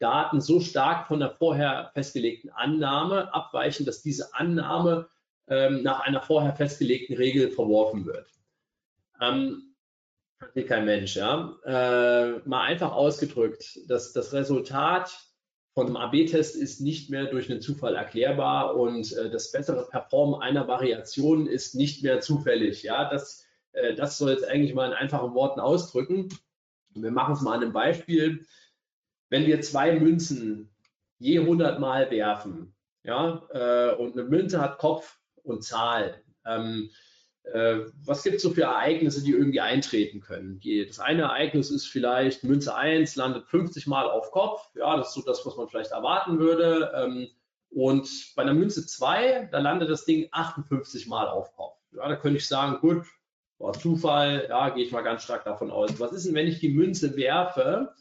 Stichprobendaten so stark von der vorher festgelegten Annahme abweichen, dass diese Annahme ähm, nach einer vorher festgelegten Regel verworfen wird. Ähm, versteht kein Mensch, ja. Äh, mal einfach ausgedrückt, dass das Resultat von einem AB-Test ist nicht mehr durch einen Zufall erklärbar und äh, das bessere Performen einer Variation ist nicht mehr zufällig. Ja, das, äh, das soll jetzt eigentlich mal in einfachen Worten ausdrücken. Wir machen es mal an einem Beispiel. Wenn wir zwei Münzen je 100 Mal werfen, ja, äh, und eine Münze hat Kopf und Zahl, ähm, äh, was gibt es so für Ereignisse, die irgendwie eintreten können? Das eine Ereignis ist vielleicht, Münze 1 landet 50 Mal auf Kopf. Ja, das ist so das, was man vielleicht erwarten würde. Ähm, und bei einer Münze 2, da landet das Ding 58 Mal auf Kopf. Ja, da könnte ich sagen, gut, war Zufall, ja, gehe ich mal ganz stark davon aus. Was ist denn, wenn ich die Münze werfe?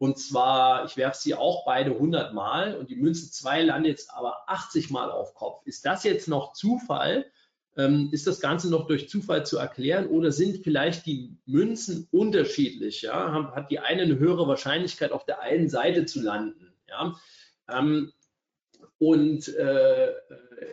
Und zwar, ich werfe sie auch beide 100 Mal und die Münze 2 landet jetzt aber 80 Mal auf Kopf. Ist das jetzt noch Zufall? Ähm, ist das Ganze noch durch Zufall zu erklären oder sind vielleicht die Münzen unterschiedlich? Ja? Hat die eine eine höhere Wahrscheinlichkeit, auf der einen Seite zu landen? Ja? Ähm, und äh,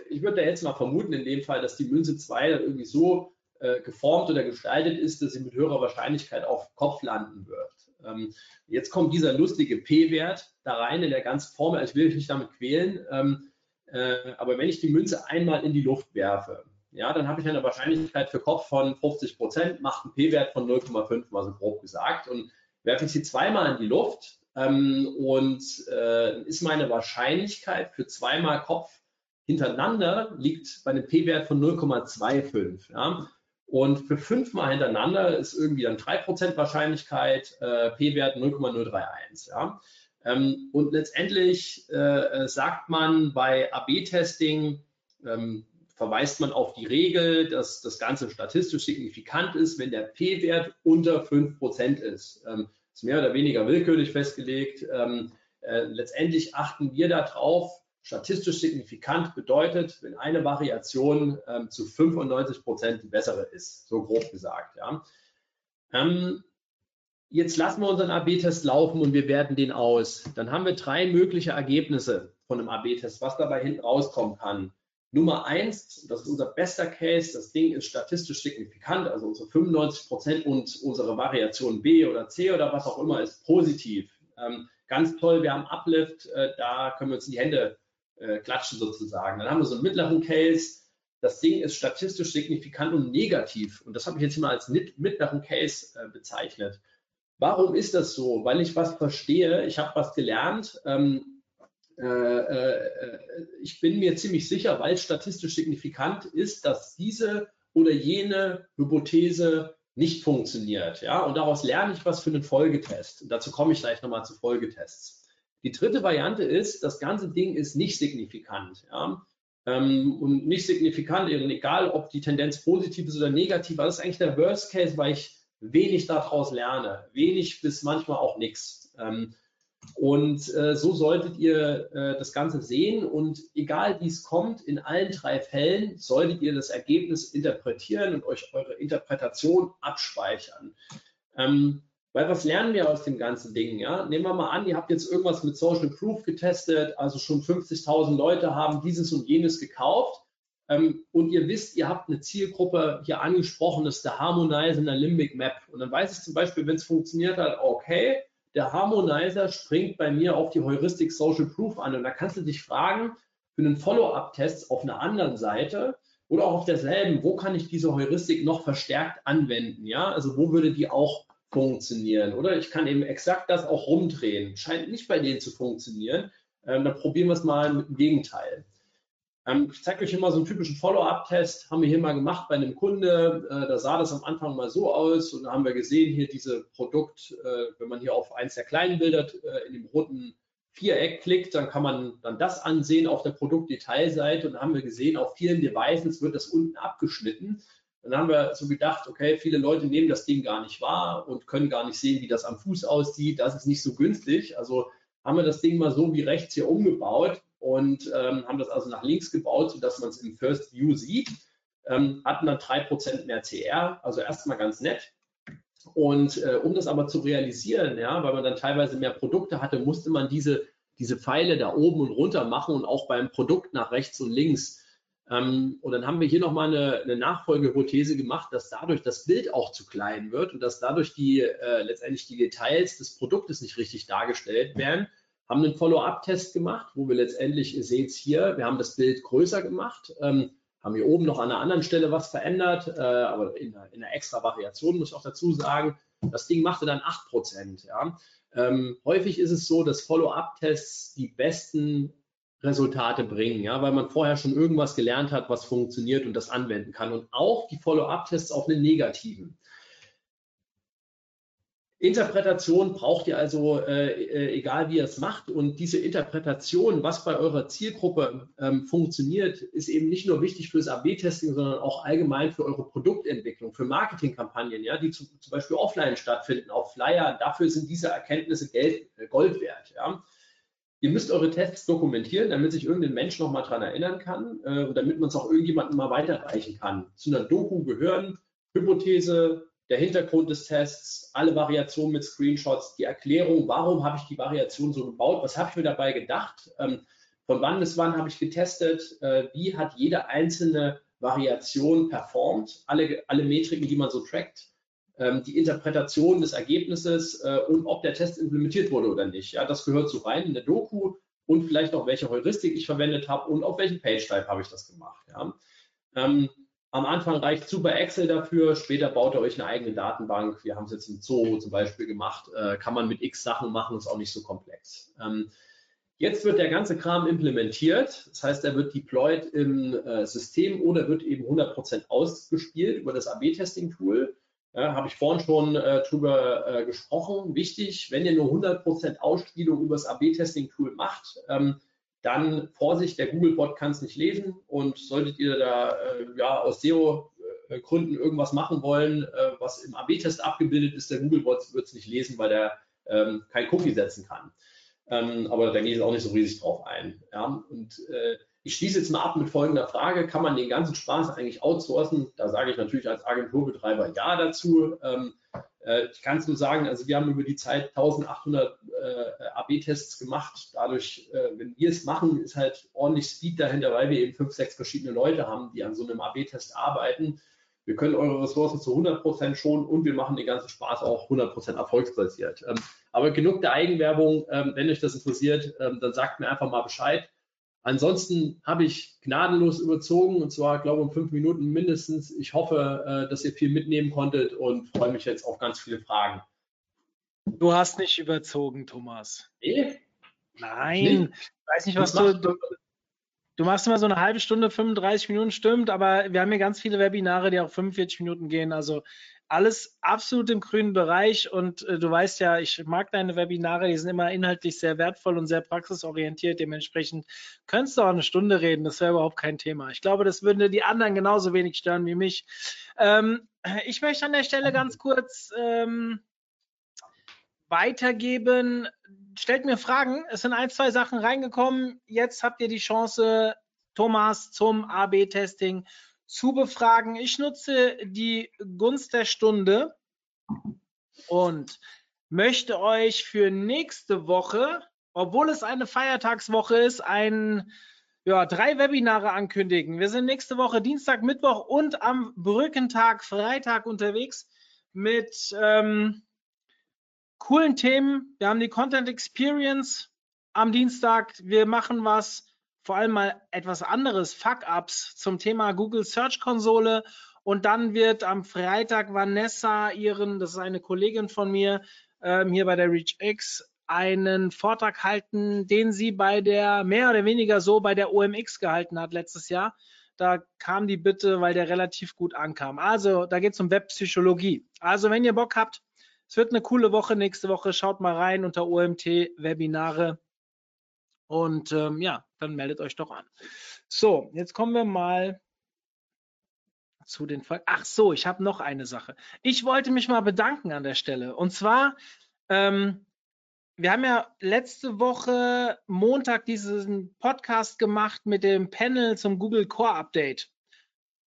ich würde da jetzt mal vermuten, in dem Fall, dass die Münze 2 dann irgendwie so äh, geformt oder gestaltet ist, dass sie mit höherer Wahrscheinlichkeit auf Kopf landen wird. Ähm, jetzt kommt dieser lustige P-Wert da rein in der ganzen Formel. Ich will mich nicht damit quälen. Ähm, äh, aber wenn ich die Münze einmal in die Luft werfe, ja, dann habe ich eine Wahrscheinlichkeit für Kopf von 50 Prozent, macht einen P-Wert von 0,5, mal so grob gesagt. Und werfe ich sie zweimal in die Luft ähm, und äh, ist meine Wahrscheinlichkeit für zweimal Kopf hintereinander liegt bei einem P-Wert von 0,25. Ja. Und für fünfmal hintereinander ist irgendwie dann 3% Wahrscheinlichkeit, äh, P-Wert 0,031. Ja. Ähm, und letztendlich äh, sagt man bei AB-Testing, ähm, verweist man auf die Regel, dass das Ganze statistisch signifikant ist, wenn der P-Wert unter 5% ist. Ähm, ist mehr oder weniger willkürlich festgelegt. Ähm, äh, letztendlich achten wir darauf, statistisch signifikant bedeutet, wenn eine Variation ähm, zu 95% die bessere ist, so grob gesagt. Ja. Ähm, jetzt lassen wir unseren AB-Test laufen und wir werten den aus. Dann haben wir drei mögliche Ergebnisse von einem AB-Test, was dabei hinten rauskommen kann. Nummer eins, das ist unser bester Case, das Ding ist statistisch signifikant, also unsere 95 Prozent und unsere Variation B oder C oder was auch immer ist positiv. Ähm, ganz toll, wir haben Uplift, äh, da können wir uns in die Hände äh, klatschen sozusagen. Dann haben wir so einen mittleren Case, das Ding ist statistisch signifikant und negativ. Und das habe ich jetzt mal als mittleren Case äh, bezeichnet. Warum ist das so? Weil ich was verstehe, ich habe was gelernt. Ähm, äh, äh, ich bin mir ziemlich sicher, weil es statistisch signifikant ist, dass diese oder jene Hypothese nicht funktioniert. Ja? Und daraus lerne ich was für einen Folgetest. Und dazu komme ich gleich nochmal zu Folgetests. Die dritte Variante ist, das ganze Ding ist nicht signifikant. Ja? Ähm, und nicht signifikant, egal ob die Tendenz positiv ist oder negativ, das ist eigentlich der Worst Case, weil ich wenig daraus lerne. Wenig bis manchmal auch nichts. Ähm, und äh, so solltet ihr äh, das Ganze sehen und egal wie es kommt, in allen drei Fällen solltet ihr das Ergebnis interpretieren und euch eure Interpretation abspeichern. Weil was lernen wir aus dem ganzen Ding? Ja? Nehmen wir mal an, ihr habt jetzt irgendwas mit Social Proof getestet, also schon 50.000 Leute haben dieses und jenes gekauft. ähm, und ihr wisst, ihr habt eine Zielgruppe hier angesprochen, das ist der Harmonizer in der Limbic Map. Und dann weiß ich zum Beispiel, wenn es funktioniert hat, okay, der Harmonizer springt bei mir auf die Heuristik Social Proof an. Und da kannst du dich fragen, für einen Follow-up-Test auf einer anderen Seite oder auch auf derselben, wo kann ich diese Heuristik noch verstärkt anwenden? Ja, also wo würde die auch funktionieren? Oder ich kann eben exakt das auch rumdrehen. Scheint nicht bei denen zu funktionieren. Ähm, dann probieren wir es mal mit dem Gegenteil. Ähm, ich zeige euch hier mal so einen typischen Follow-up-Test. Haben wir hier mal gemacht bei einem Kunde. Äh, da sah das am Anfang mal so aus und da haben wir gesehen, hier diese Produkt, äh, wenn man hier auf eins der kleinen Bilder äh, in dem roten Viereck klickt, dann kann man dann das ansehen auf der Produktdetailseite und dann haben wir gesehen, auf vielen Devices wird das unten abgeschnitten. Dann haben wir so gedacht, okay, viele Leute nehmen das Ding gar nicht wahr und können gar nicht sehen, wie das am Fuß aussieht. Das ist nicht so günstig. Also haben wir das Ding mal so wie rechts hier umgebaut und ähm, haben das also nach links gebaut, sodass man es im First View sieht. Ähm, hatten dann 3% mehr CR, also erstmal ganz nett. Und äh, um das aber zu realisieren, ja, weil man dann teilweise mehr Produkte hatte, musste man diese, diese Pfeile da oben und runter machen und auch beim Produkt nach rechts und links. Ähm, und dann haben wir hier nochmal eine, eine Nachfolgehypothese gemacht, dass dadurch das Bild auch zu klein wird und dass dadurch die äh, letztendlich die Details des Produktes nicht richtig dargestellt werden haben einen Follow-up-Test gemacht, wo wir letztendlich, ihr seht es hier, wir haben das Bild größer gemacht, ähm, haben hier oben noch an einer anderen Stelle was verändert, äh, aber in einer, in einer, extra Variation muss ich auch dazu sagen, das Ding machte dann 8%. Ja. Ähm, häufig ist es so, dass Follow-up-Tests die besten Resultate bringen, ja, weil man vorher schon irgendwas gelernt hat, was funktioniert und das anwenden kann. Und auch die Follow-up-Tests auf einen negativen. Interpretation braucht ihr also, äh, äh, egal wie ihr es macht. Und diese Interpretation, was bei eurer Zielgruppe ähm, funktioniert, ist eben nicht nur wichtig fürs AB-Testing, sondern auch allgemein für eure Produktentwicklung, für Marketingkampagnen, ja, die zu, zum Beispiel offline stattfinden, auf Flyer. Dafür sind diese Erkenntnisse Geld, äh, Gold wert. Ja. Ihr müsst eure Tests dokumentieren, damit sich irgendein Mensch nochmal dran erinnern kann äh, und damit man es auch irgendjemandem mal weiterreichen kann. Zu einer Doku gehören Hypothese, der Hintergrund des Tests, alle Variationen mit Screenshots, die Erklärung, warum habe ich die Variation so gebaut, was habe ich mir dabei gedacht, ähm, von wann bis wann habe ich getestet, äh, wie hat jede einzelne Variation performt, alle, alle Metriken, die man so trackt, die Interpretation des Ergebnisses äh, und ob der Test implementiert wurde oder nicht. Ja, das gehört so rein in der Doku und vielleicht auch welche Heuristik ich verwendet habe und auf welchen Page-Type habe ich das gemacht. Ja. Ähm, am Anfang reicht super Excel dafür, später baut ihr euch eine eigene Datenbank. Wir haben es jetzt im Zoo zum Beispiel gemacht, äh, kann man mit x Sachen machen, ist auch nicht so komplex. Ähm, jetzt wird der ganze Kram implementiert, das heißt, er wird deployed im äh, System oder wird eben 100% ausgespielt über das AB-Testing-Tool. Ja, Habe ich vorhin schon äh, drüber äh, gesprochen. Wichtig, wenn ihr nur 100% Ausspielung über das AB-Testing-Tool macht, ähm, dann Vorsicht, der Googlebot kann es nicht lesen und solltet ihr da äh, ja, aus SEO-Gründen irgendwas machen wollen, äh, was im AB-Test abgebildet ist, der Googlebot wird es nicht lesen, weil der ähm, kein Cookie setzen kann. Ähm, aber da gehe ich auch nicht so riesig drauf ein. Ja? Und äh, ich schließe jetzt mal ab mit folgender Frage. Kann man den ganzen Spaß eigentlich outsourcen? Da sage ich natürlich als Agenturbetreiber ja dazu. Ähm, äh, ich kann es nur sagen, also wir haben über die Zeit 1800 äh, AB-Tests gemacht. Dadurch, äh, wenn wir es machen, ist halt ordentlich Speed dahinter, weil wir eben fünf, sechs verschiedene Leute haben, die an so einem AB-Test arbeiten. Wir können eure Ressourcen zu 100 Prozent schonen und wir machen den ganzen Spaß auch 100 Prozent erfolgsbasiert. Ähm, aber genug der Eigenwerbung. Ähm, wenn euch das interessiert, ähm, dann sagt mir einfach mal Bescheid. Ansonsten habe ich gnadenlos überzogen und zwar, glaube ich, um fünf Minuten mindestens. Ich hoffe, äh, dass ihr viel mitnehmen konntet und freue mich jetzt auf ganz viele Fragen. Du hast nicht überzogen, Thomas. Nee? Nein, nee? ich weiß nicht, was, was du, du, du. machst immer so eine halbe Stunde, 35 Minuten, stimmt, aber wir haben hier ganz viele Webinare, die auch 45 Minuten gehen. Also alles absolut im grünen Bereich und äh, du weißt ja, ich mag deine Webinare, die sind immer inhaltlich sehr wertvoll und sehr praxisorientiert. Dementsprechend könntest du auch eine Stunde reden, das wäre überhaupt kein Thema. Ich glaube, das würde die anderen genauso wenig stören wie mich. Ähm, ich möchte an der Stelle ganz kurz ähm, weitergeben. Stellt mir Fragen. Es sind ein, zwei Sachen reingekommen. Jetzt habt ihr die Chance, Thomas zum AB-Testing zu befragen. Ich nutze die Gunst der Stunde und möchte euch für nächste Woche, obwohl es eine Feiertagswoche ist, ein ja, drei Webinare ankündigen. Wir sind nächste Woche Dienstag, Mittwoch und am Brückentag Freitag unterwegs mit ähm, coolen Themen. Wir haben die Content Experience am Dienstag. Wir machen was, vor allem mal etwas anderes, Fuck-Ups zum Thema Google Search Konsole. Und dann wird am Freitag Vanessa ihren, das ist eine Kollegin von mir, ähm, hier bei der ReachX, einen Vortrag halten, den sie bei der, mehr oder weniger so bei der OMX gehalten hat letztes Jahr. Da kam die Bitte, weil der relativ gut ankam. Also, da geht es um Webpsychologie. Also, wenn ihr Bock habt, es wird eine coole Woche nächste Woche. Schaut mal rein unter OMT Webinare. Und ähm, ja, dann meldet euch doch an. So, jetzt kommen wir mal zu den Folgen. Ach so, ich habe noch eine Sache. Ich wollte mich mal bedanken an der Stelle. Und zwar ähm, wir haben ja letzte Woche Montag diesen Podcast gemacht mit dem Panel zum Google Core Update.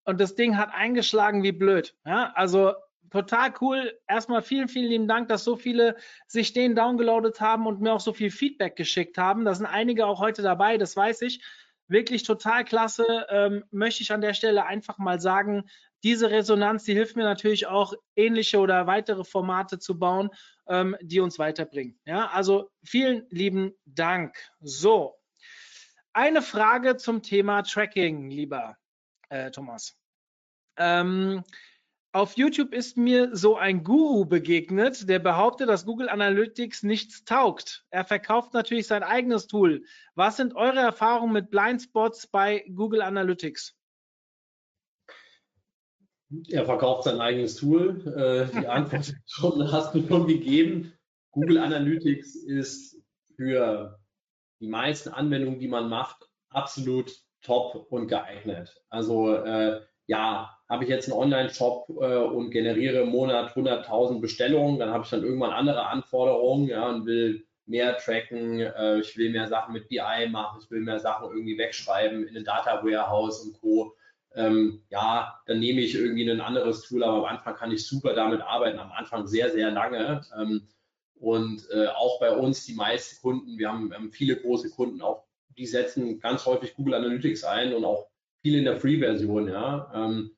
Und das Ding hat eingeschlagen wie blöd. Ja, also total cool. Erstmal vielen, vielen lieben Dank, dass so viele sich den downgeloadet haben und mir auch so viel Feedback geschickt haben. Da sind einige auch heute dabei, das weiß ich. Wirklich total klasse. Ähm, möchte ich an der Stelle einfach mal sagen, diese Resonanz, die hilft mir natürlich auch, ähnliche oder weitere Formate zu bauen, ähm, die uns weiterbringen. Ja, also vielen lieben Dank. So, eine Frage zum Thema Tracking, lieber äh, Thomas. Ähm, auf YouTube ist mir so ein Guru begegnet, der behauptet, dass Google Analytics nichts taugt. Er verkauft natürlich sein eigenes Tool. Was sind eure Erfahrungen mit Blindspots bei Google Analytics? Er verkauft sein eigenes Tool. Äh, die Antwort hast du schon gegeben. Google Analytics ist für die meisten Anwendungen, die man macht, absolut top und geeignet. Also äh, ja, habe ich jetzt einen Online-Shop äh, und generiere im Monat 100.000 Bestellungen, dann habe ich dann irgendwann andere Anforderungen ja, und will mehr tracken, äh, ich will mehr Sachen mit BI machen, ich will mehr Sachen irgendwie wegschreiben in ein Data Warehouse und Co ähm, ja, dann nehme ich irgendwie ein anderes Tool, aber am Anfang kann ich super damit arbeiten, am Anfang sehr, sehr lange. Ähm, und äh, auch bei uns, die meisten Kunden, wir haben, haben, viele große Kunden, auch die setzen ganz häufig Google Analytics ein und auch viele in der Free-Version, ja. Ähm,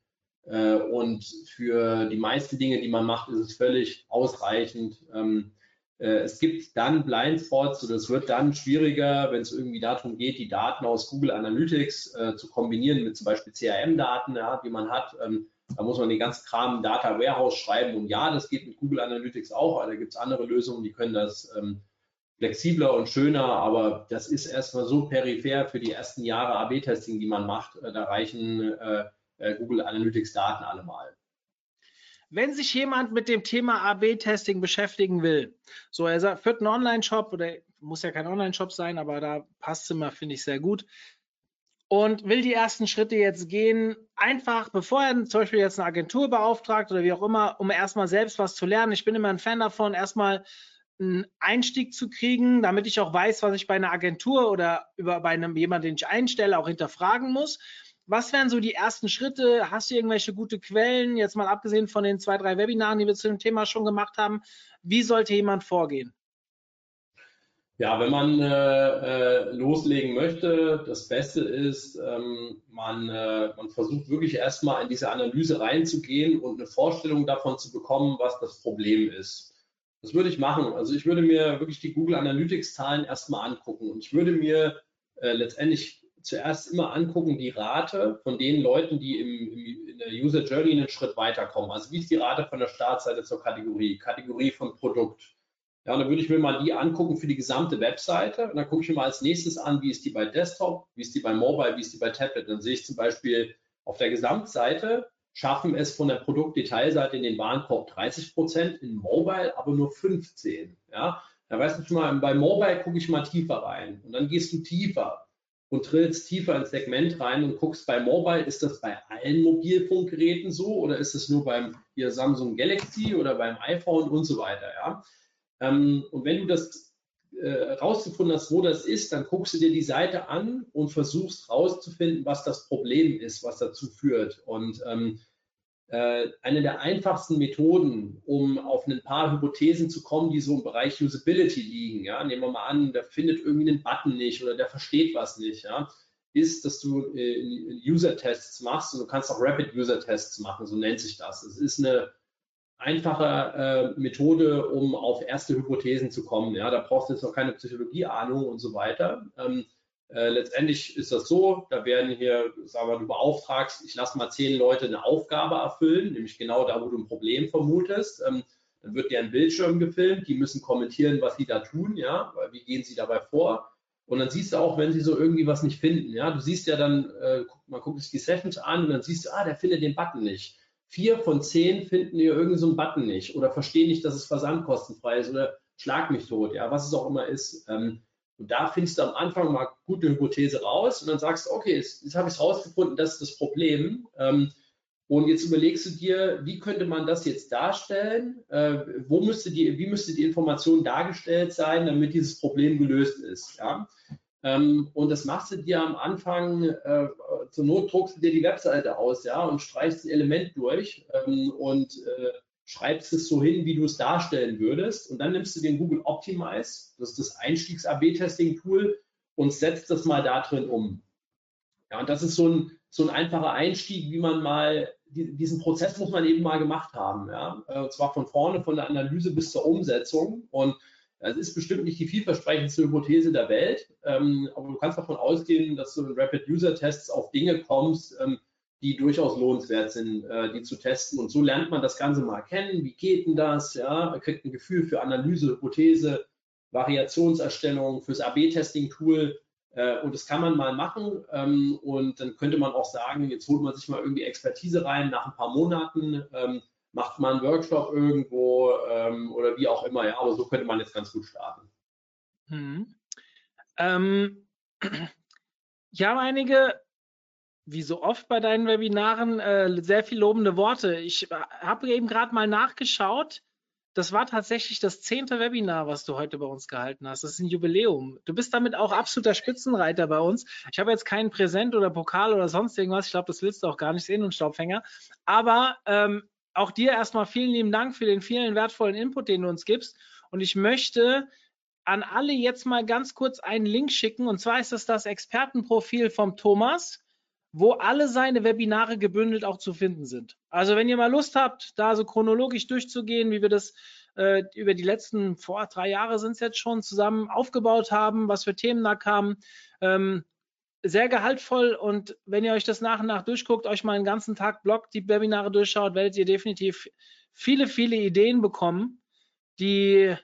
äh, und für die meisten Dinge, die man macht, ist es völlig ausreichend. Ähm, äh, es gibt dann Blindspots oder es wird dann schwieriger, wenn es irgendwie darum geht, die Daten aus Google Analytics äh, zu kombinieren mit zum Beispiel CRM-Daten, ja, die man hat. Ähm, da muss man den ganzen Kram Data Warehouse schreiben. Und ja, das geht mit Google Analytics auch, aber da gibt es andere Lösungen, die können das ähm, flexibler und schöner, aber das ist erstmal so peripher für die ersten Jahre AB-Testing, die man macht. Äh, da reichen äh, äh, Google Analytics Daten allemal. Wenn sich jemand mit dem Thema AB-Testing beschäftigen will, so er führt einen Online-Shop oder muss ja kein Online-Shop sein, aber da passt es immer, finde ich sehr gut. Und will die ersten Schritte jetzt gehen, einfach bevor er zum Beispiel jetzt eine Agentur beauftragt oder wie auch immer, um erstmal selbst was zu lernen. Ich bin immer ein Fan davon, erstmal einen Einstieg zu kriegen, damit ich auch weiß, was ich bei einer Agentur oder über bei einem jemanden, den ich einstelle, auch hinterfragen muss. Was wären so die ersten Schritte? Hast du irgendwelche gute Quellen, jetzt mal abgesehen von den zwei, drei Webinaren, die wir zu dem Thema schon gemacht haben? Wie sollte jemand vorgehen? Ja, wenn man äh, äh, loslegen möchte, das Beste ist, ähm, man, äh, man versucht wirklich erstmal in diese Analyse reinzugehen und eine Vorstellung davon zu bekommen, was das Problem ist. Das würde ich machen. Also ich würde mir wirklich die Google Analytics Zahlen erstmal angucken und ich würde mir äh, letztendlich zuerst immer angucken, die Rate von den Leuten, die im, im, in der User Journey einen Schritt weiterkommen. Also wie ist die Rate von der Startseite zur Kategorie, Kategorie von Produkt. Ja, und dann würde ich mir mal die angucken für die gesamte Webseite. Und dann gucke ich mir mal als nächstes an, wie ist die bei Desktop, wie ist die bei Mobile, wie ist die bei Tablet. Dann sehe ich zum Beispiel auf der Gesamtseite schaffen es von der Produktdetailseite in den Warenkorb 30 Prozent, in Mobile aber nur 15. Ja, da weißt du schon mal, bei Mobile gucke ich mal tiefer rein und dann gehst du tiefer und trillst tiefer ins Segment rein und guckst bei Mobile, ist das bei allen Mobilfunkgeräten so oder ist es nur beim hier Samsung Galaxy oder beim iPhone und so weiter, ja. Ähm, und wenn du das äh, rausgefunden hast, wo das ist, dann guckst du dir die Seite an und versuchst rauszufinden, was das Problem ist, was dazu führt. Und ähm, äh, eine der einfachsten Methoden, um auf ein paar Hypothesen zu kommen, die so im Bereich Usability liegen. Ja? Nehmen wir mal an, der findet irgendwie einen Button nicht oder der versteht was nicht. Ja? ist, dass du äh, User-Tests machst und du kannst auch Rapid-User-Tests machen, so nennt sich das. Es ist eine einfache äh, Methode, um auf erste Hypothesen zu kommen. Ja, da brauchst du jetzt noch keine Psychologieahnung und so weiter. Ähm, äh, letztendlich ist das so, da werden hier, sagen wir, du beauftragst, ich lasse mal zehn Leute eine Aufgabe erfüllen, nämlich genau da, wo du ein Problem vermutest. Ähm, dann wird dir ein Bildschirm gefilmt, die müssen kommentieren, was sie da tun, ja, wie gehen sie dabei vor. Und dann siehst du auch, wenn sie so irgendwie was nicht finden, ja, du siehst ja dann, äh, man guckt sich die Sessions an und dann siehst du, ah, der findet den Button nicht. Vier von zehn finden hier irgendeinen so Button nicht oder verstehen nicht, dass es versandkostenfrei ist oder schlag mich tot, ja, was es auch immer ist. Ähm, und da findest du am Anfang mal gute Hypothese raus und dann sagst du, okay, jetzt, jetzt habe ich es rausgefunden, das ist das Problem. Ähm, und jetzt überlegst du dir, wie könnte man das jetzt darstellen? Äh, wo müsste die, wie müsste die Information dargestellt sein, damit dieses Problem gelöst ist? Ja? Ähm, und das machst du dir am Anfang, äh, zur Not druckst du dir die Webseite aus, ja, und streichst ein Element durch ähm, und äh, schreibst es so hin, wie du es darstellen würdest. Und dann nimmst du den Google Optimize, das ist das Einstiegs-AB-Testing-Tool, und setzt das mal da drin um. Ja, und das ist so ein, so ein einfacher Einstieg, wie man mal, die, diesen Prozess muss man eben mal gemacht haben. Ja? Äh, und zwar von vorne, von der Analyse bis zur Umsetzung. Und es ist bestimmt nicht die vielversprechendste Hypothese der Welt, ähm, aber du kannst davon ausgehen, dass du in Rapid User Tests auf Dinge kommst, ähm, die durchaus lohnenswert sind, äh, die zu testen. Und so lernt man das Ganze mal kennen. Wie geht denn das? Ja, man kriegt ein Gefühl für Analyse, Hypothese, Variationserstellung, fürs AB-Testing-Tool. Äh, und das kann man mal machen. Ähm, und dann könnte man auch sagen, jetzt holt man sich mal irgendwie Expertise rein nach ein paar Monaten, ähm, macht man einen Workshop irgendwo ähm, oder wie auch immer. Ja, aber so könnte man jetzt ganz gut starten. Hm. Ähm, ich habe einige wie so oft bei deinen Webinaren, äh, sehr viel lobende Worte. Ich äh, habe eben gerade mal nachgeschaut. Das war tatsächlich das zehnte Webinar, was du heute bei uns gehalten hast. Das ist ein Jubiläum. Du bist damit auch absoluter Spitzenreiter bei uns. Ich habe jetzt keinen Präsent oder Pokal oder sonst irgendwas. Ich glaube, das willst du auch gar nicht sehen und Staubfänger. Aber ähm, auch dir erstmal vielen lieben Dank für den vielen wertvollen Input, den du uns gibst. Und ich möchte an alle jetzt mal ganz kurz einen Link schicken. Und zwar ist das das Expertenprofil vom Thomas wo alle seine Webinare gebündelt auch zu finden sind. Also wenn ihr mal Lust habt, da so chronologisch durchzugehen, wie wir das äh, über die letzten vor drei Jahre sind es jetzt schon zusammen aufgebaut haben, was für Themen da kamen, ähm, sehr gehaltvoll und wenn ihr euch das nach und nach durchguckt, euch mal einen ganzen Tag Blog die Webinare durchschaut, werdet ihr definitiv viele, viele Ideen bekommen, die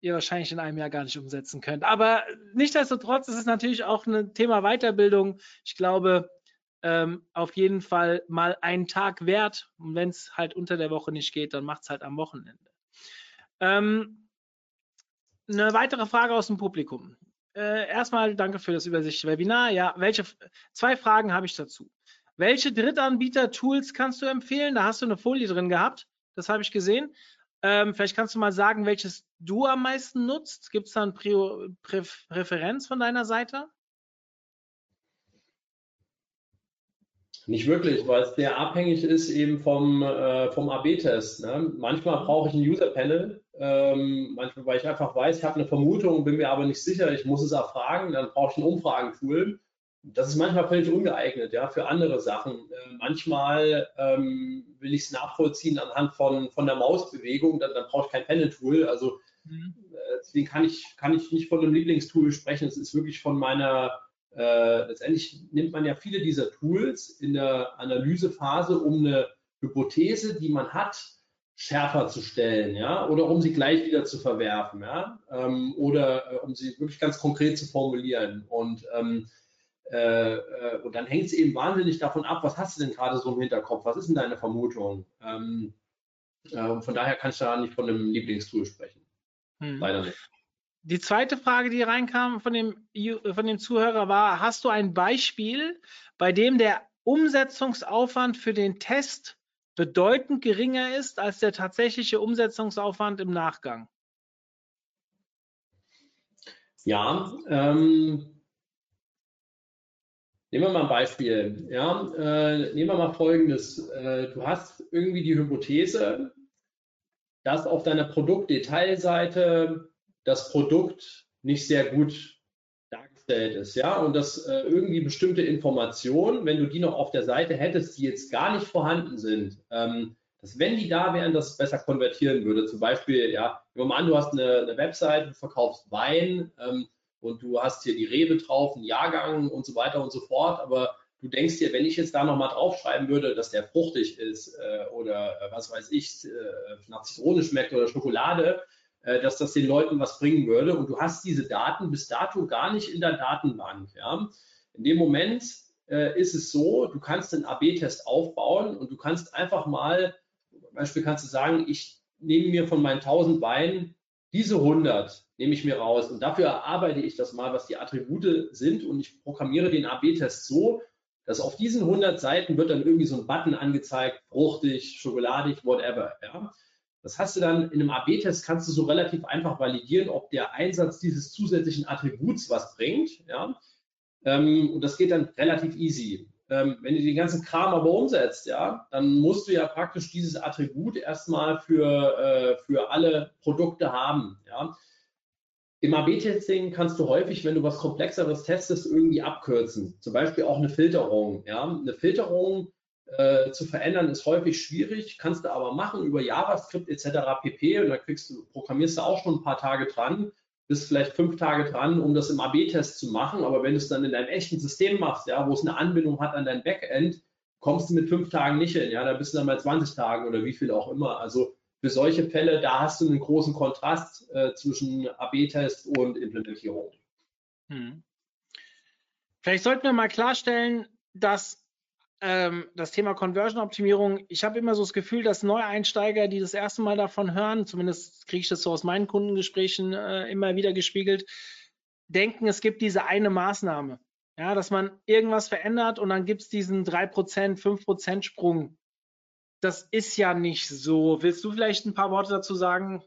ihr wahrscheinlich in einem Jahr gar nicht umsetzen könnt. Aber nichtsdestotrotz ist es natürlich auch ein Thema Weiterbildung. Ich glaube, ähm, auf jeden Fall mal einen Tag wert. Und wenn es halt unter der Woche nicht geht, dann macht es halt am Wochenende. Ähm, eine weitere Frage aus dem Publikum. Äh, erstmal danke für das Übersicht-Webinar. Ja, welche zwei Fragen habe ich dazu? Welche Drittanbieter-Tools kannst du empfehlen? Da hast du eine Folie drin gehabt. Das habe ich gesehen. Ähm, vielleicht kannst du mal sagen, welches du am meisten nutzt. Gibt es da eine Präferenz von deiner Seite? Nicht wirklich, weil es sehr abhängig ist eben vom, äh, vom AB-Test. Ne? Manchmal brauche ich ein User-Panel, ähm, manchmal, weil ich einfach weiß, ich habe eine Vermutung, bin mir aber nicht sicher, ich muss es erfragen, dann brauche ich ein Umfragentool. Das ist manchmal völlig ungeeignet, ja, für andere Sachen. Äh, manchmal ähm, will ich es nachvollziehen anhand von, von der Mausbewegung, dann, dann brauche ich kein Panel-Tool. Also mhm. äh, deswegen kann ich, kann ich nicht von einem Lieblingstool sprechen. Es ist wirklich von meiner äh, letztendlich nimmt man ja viele dieser Tools in der Analysephase, um eine Hypothese, die man hat, schärfer zu stellen, ja, oder um sie gleich wieder zu verwerfen, ja, ähm, oder äh, um sie wirklich ganz konkret zu formulieren. Und, ähm, äh, äh und dann hängt es eben wahnsinnig davon ab, was hast du denn gerade so im Hinterkopf, was ist denn deine Vermutung? Ähm, äh, von daher kann ich da nicht von einem Lieblingstool sprechen. Hm. Leider nicht. Die zweite Frage, die reinkam von dem, von dem Zuhörer war, hast du ein Beispiel, bei dem der Umsetzungsaufwand für den Test bedeutend geringer ist als der tatsächliche Umsetzungsaufwand im Nachgang? Ja, ähm, nehmen wir mal ein Beispiel. Ja, äh, nehmen wir mal Folgendes. Äh, du hast irgendwie die Hypothese, dass auf deiner Produktdetailseite das Produkt nicht sehr gut dargestellt ist, ja, und dass äh, irgendwie bestimmte Informationen, wenn du die noch auf der Seite hättest, die jetzt gar nicht vorhanden sind, ähm, dass wenn die da wären, das besser konvertieren würde. Zum Beispiel, ja, nehmen wir mal an, du hast eine, eine Website, du verkaufst Wein ähm, und du hast hier die Rebe drauf, einen Jahrgang und so weiter und so fort, aber du denkst dir, wenn ich jetzt da nochmal draufschreiben würde, dass der fruchtig ist äh, oder äh, was weiß ich, äh, nach Zitrone schmeckt oder Schokolade, dass das den Leuten was bringen würde und du hast diese Daten bis dato gar nicht in der Datenbank. Ja? In dem Moment äh, ist es so, du kannst einen AB-Test aufbauen und du kannst einfach mal zum Beispiel kannst du sagen, ich nehme mir von meinen 1000 Weinen diese 100 nehme ich mir raus und dafür erarbeite ich das mal, was die Attribute sind und ich programmiere den AB-Test so, dass auf diesen 100 Seiten wird dann irgendwie so ein Button angezeigt, fruchtig, schokoladig, whatever. Ja. Das hast du dann in einem AB-Test kannst du so relativ einfach validieren, ob der Einsatz dieses zusätzlichen Attributs was bringt. Ja. Ähm, und das geht dann relativ easy. Ähm, wenn du den ganzen Kram aber umsetzt, ja, dann musst du ja praktisch dieses Attribut erstmal für, äh, für alle Produkte haben. Ja. Im AB-Testing kannst du häufig, wenn du was Komplexeres testest, irgendwie abkürzen. Zum Beispiel auch eine Filterung. Ja. Eine Filterung äh, zu verändern ist häufig schwierig, kannst du aber machen über JavaScript etc. pp. Und da kriegst du, programmierst du auch schon ein paar Tage dran bist vielleicht fünf Tage dran, um das im AB-Test zu machen, aber wenn du es dann in deinem echten System machst, ja, wo es eine Anbindung hat an dein Backend, kommst du mit fünf Tagen nicht hin, ja, da bist du dann bei 20 Tagen oder wie viel auch immer. Also für solche Fälle, da hast du einen großen Kontrast äh, zwischen AB-Test und Implementierung. Hm. Vielleicht sollten wir mal klarstellen, dass ähm, das Thema Conversion-Optimierung, ich habe immer so das Gefühl, dass Neueinsteiger, die das erste Mal davon hören, zumindest kriege ich das so aus meinen Kundengesprächen äh, immer wieder gespiegelt, denken, es gibt diese eine Maßnahme. Ja, dass man irgendwas verändert und dann gibt es diesen 3%, 5% Sprung. Das ist ja nicht so. Willst du vielleicht ein paar Worte dazu sagen?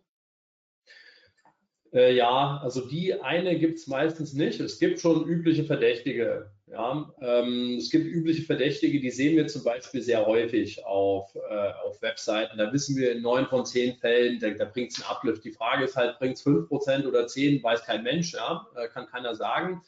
Äh, ja, also die eine gibt es meistens nicht. Es gibt schon übliche Verdächtige. Ja, ähm, es gibt übliche Verdächtige, die sehen wir zum Beispiel sehr häufig auf, äh, auf Webseiten. Da wissen wir in neun von zehn Fällen, da, da bringt es einen Uplift. Die Frage ist halt, bringt es fünf Prozent oder zehn, weiß kein Mensch, ja, äh, kann keiner sagen.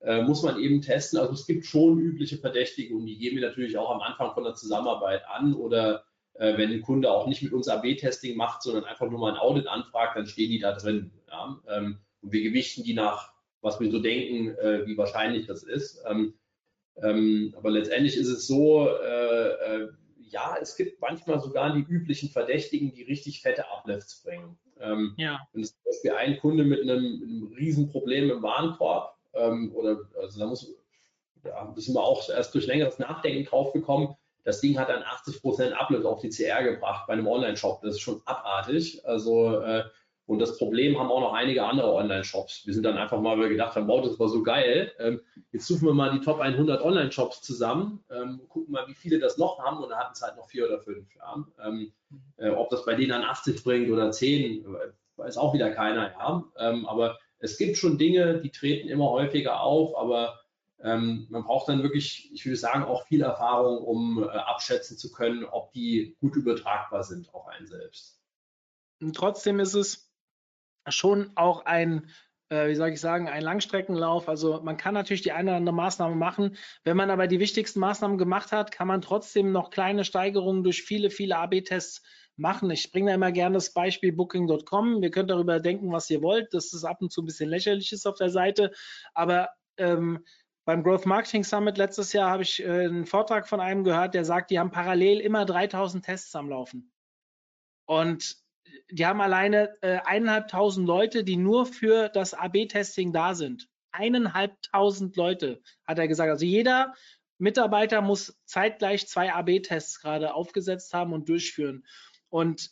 Äh, muss man eben testen. Also es gibt schon übliche Verdächtige und die geben wir natürlich auch am Anfang von der Zusammenarbeit an oder äh, wenn ein Kunde auch nicht mit uns AB-Testing macht, sondern einfach nur mal ein Audit anfragt, dann stehen die da drin. Ja? Ähm, und wir gewichten die nach was wir so denken, äh, wie wahrscheinlich das ist. Ähm, ähm, aber letztendlich ist es so, äh, äh, ja, es gibt manchmal sogar die üblichen Verdächtigen, die richtig fette Uplifts bringen. Ähm, ja. Wenn es zum Beispiel ein Kunde mit einem, mit einem Riesenproblem im Warenkorb ähm, oder also da muss da sind wir auch erst durch längeres Nachdenken draufgekommen. Das Ding hat dann 80% Uplift auf die CR gebracht bei einem Online-Shop. Das ist schon abartig. Also äh, und das Problem haben auch noch einige andere Online-Shops. Wir sind dann einfach mal, weil wir gedacht haben, wow, das war so geil. Ähm, jetzt suchen wir mal die Top 100 Online-Shops zusammen, ähm, gucken mal, wie viele das noch haben und da hatten es halt noch vier oder fünf. Ja. Ähm, äh, ob das bei denen an 80 bringt oder 10, weiß auch wieder keiner. Ja. Ähm, aber es gibt schon Dinge, die treten immer häufiger auf, aber ähm, man braucht dann wirklich, ich würde sagen, auch viel Erfahrung, um äh, abschätzen zu können, ob die gut übertragbar sind auf einen selbst. Und trotzdem ist es schon auch ein, äh, wie soll ich sagen, ein Langstreckenlauf. Also man kann natürlich die eine oder andere Maßnahme machen. Wenn man aber die wichtigsten Maßnahmen gemacht hat, kann man trotzdem noch kleine Steigerungen durch viele, viele AB-Tests machen. Ich bringe da immer gerne das Beispiel Booking.com. Ihr könnt darüber denken, was ihr wollt. Das ist ab und zu ein bisschen lächerlich ist auf der Seite. Aber ähm, beim Growth Marketing Summit letztes Jahr habe ich äh, einen Vortrag von einem gehört, der sagt, die haben parallel immer 3000 Tests am Laufen. Und die haben alleine äh, eineinhalbtausend Leute, die nur für das AB-Testing da sind. Eineinhalbtausend Leute, hat er gesagt. Also jeder Mitarbeiter muss zeitgleich zwei AB-Tests gerade aufgesetzt haben und durchführen. Und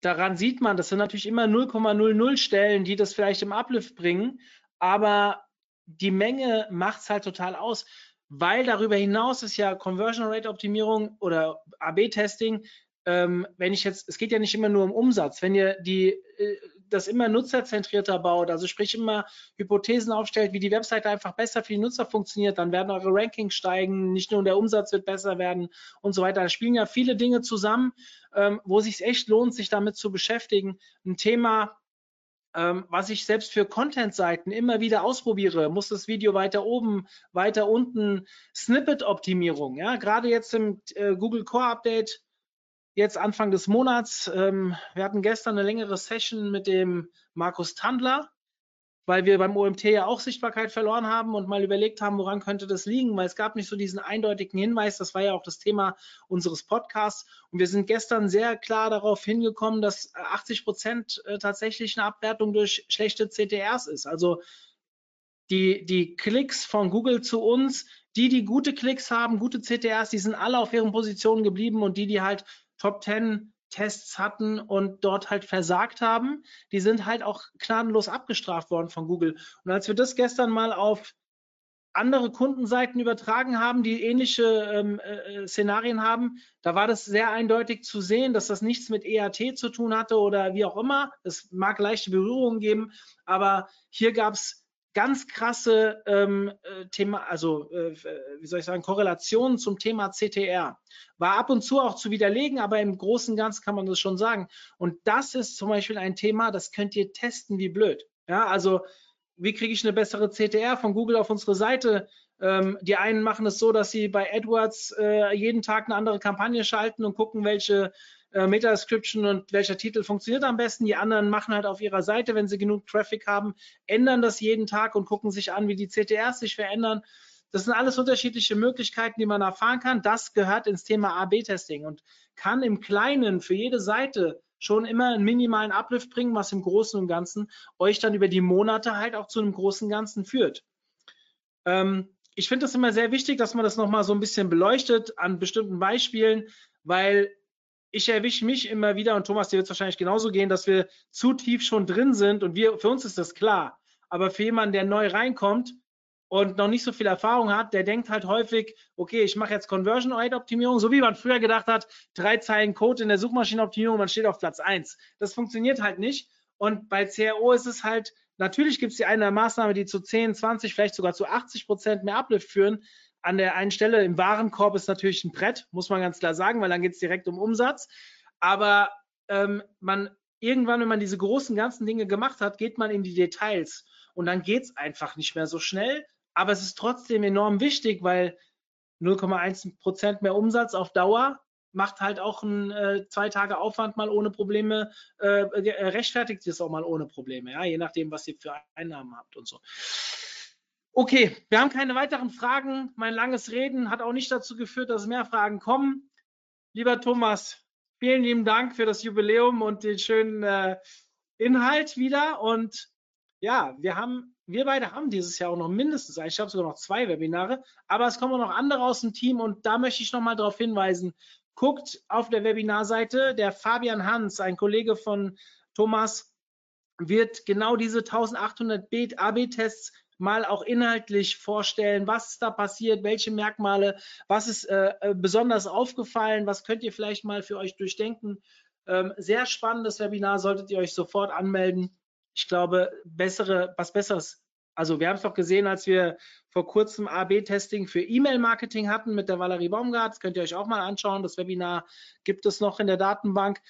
daran sieht man, das sind natürlich immer 0,00 Stellen, die das vielleicht im Uplift bringen, aber die Menge macht es halt total aus, weil darüber hinaus ist ja Conversion Rate Optimierung oder AB-Testing ähm, wenn ich jetzt, es geht ja nicht immer nur um Umsatz, wenn ihr die, äh, das immer nutzerzentrierter baut, also sprich immer Hypothesen aufstellt, wie die Webseite einfach besser für die Nutzer funktioniert, dann werden eure Rankings steigen, nicht nur der Umsatz wird besser werden und so weiter. Da spielen ja viele Dinge zusammen, ähm, wo sich echt lohnt, sich damit zu beschäftigen. Ein Thema, ähm, was ich selbst für Content-Seiten immer wieder ausprobiere, muss das Video weiter oben, weiter unten, Snippet-Optimierung, ja, gerade jetzt im äh, Google Core Update, jetzt Anfang des Monats, ähm, wir hatten gestern eine längere Session mit dem Markus Tandler, weil wir beim OMT ja auch Sichtbarkeit verloren haben und mal überlegt haben, woran könnte das liegen, weil es gab nicht so diesen eindeutigen Hinweis, das war ja auch das Thema unseres Podcasts und wir sind gestern sehr klar darauf hingekommen, dass 80 Prozent äh, tatsächlich eine Abwertung durch schlechte CTRs ist. Also die, die Klicks von Google zu uns, die, die gute Klicks haben, gute CTRs, die sind alle auf ihren Positionen geblieben und die, die halt Top 10 Tests hatten und dort halt versagt haben, die sind halt auch gnadenlos abgestraft worden von Google. Und als wir das gestern mal auf andere Kundenseiten übertragen haben, die ähnliche ähm, äh, Szenarien haben, da war das sehr eindeutig zu sehen, dass das nichts mit EAT zu tun hatte oder wie auch immer. Es mag leichte Berührungen geben, aber hier gab es ganz krasse ähm, äh, Thema, also äh, wie soll ich sagen, Korrelationen zum Thema CTR. War ab und zu auch zu widerlegen, aber im Großen und Ganzen kann man das schon sagen. Und das ist zum Beispiel ein Thema, das könnt ihr testen wie blöd. Ja, also wie kriege ich eine bessere CTR von Google auf unsere Seite? Ähm, die einen machen es so, dass sie bei AdWords äh, jeden Tag eine andere Kampagne schalten und gucken, welche äh, Meta-Description und welcher Titel funktioniert am besten. Die anderen machen halt auf ihrer Seite, wenn sie genug Traffic haben, ändern das jeden Tag und gucken sich an, wie die CTRs sich verändern. Das sind alles unterschiedliche Möglichkeiten, die man erfahren kann. Das gehört ins Thema A-B-Testing und kann im Kleinen für jede Seite schon immer einen minimalen Uplift bringen, was im Großen und Ganzen euch dann über die Monate halt auch zu einem großen Ganzen führt. Ähm, ich finde das immer sehr wichtig, dass man das nochmal so ein bisschen beleuchtet an bestimmten Beispielen, weil ich erwische mich immer wieder, und Thomas, dir wird es wahrscheinlich genauso gehen, dass wir zu tief schon drin sind und wir, für uns ist das klar. Aber für jemanden, der neu reinkommt und noch nicht so viel Erfahrung hat, der denkt halt häufig, okay, ich mache jetzt Conversion Rate Optimierung, so wie man früher gedacht hat, drei Zeilen Code in der Suchmaschinenoptimierung, man steht auf Platz eins. Das funktioniert halt nicht. Und bei CRO ist es halt, natürlich gibt es die eine Maßnahme, die zu 10, 20, vielleicht sogar zu 80 Prozent mehr Uplift führen an der einen Stelle im Warenkorb ist natürlich ein Brett, muss man ganz klar sagen, weil dann geht es direkt um Umsatz. Aber ähm, man irgendwann, wenn man diese großen ganzen Dinge gemacht hat, geht man in die Details und dann geht es einfach nicht mehr so schnell. Aber es ist trotzdem enorm wichtig, weil 0,1 Prozent mehr Umsatz auf Dauer macht halt auch ein äh, zwei Tage Aufwand mal ohne Probleme, äh, äh rechtfertigt es auch mal ohne Probleme, ja, je nachdem, was ihr für Einnahmen habt und so. Okay, wir haben keine weiteren Fragen. Mein langes Reden hat auch nicht dazu geführt, dass mehr Fragen kommen. Lieber Thomas, vielen lieben Dank für das Jubiläum und den schönen äh, Inhalt wieder. Und ja, wir haben, wir beide haben dieses Jahr auch noch mindestens, ich habe sogar noch zwei Webinare, aber es kommen auch noch andere aus dem Team und da möchte ich nochmal darauf hinweisen. Guckt auf der Webinarseite, der Fabian Hans, ein Kollege von Thomas, wird genau diese 1800 AB-Tests mal auch inhaltlich vorstellen, was ist da passiert, welche Merkmale, was ist äh, äh, besonders aufgefallen, was könnt ihr vielleicht mal für euch durchdenken. Ähm, sehr spannendes Webinar, solltet ihr euch sofort anmelden. Ich glaube, bessere, was Besseres. Also wir haben es doch gesehen, als wir vor kurzem AB-Testing für E-Mail-Marketing hatten mit der Valerie Baumgart. Das könnt ihr euch auch mal anschauen. Das Webinar gibt es noch in der Datenbank.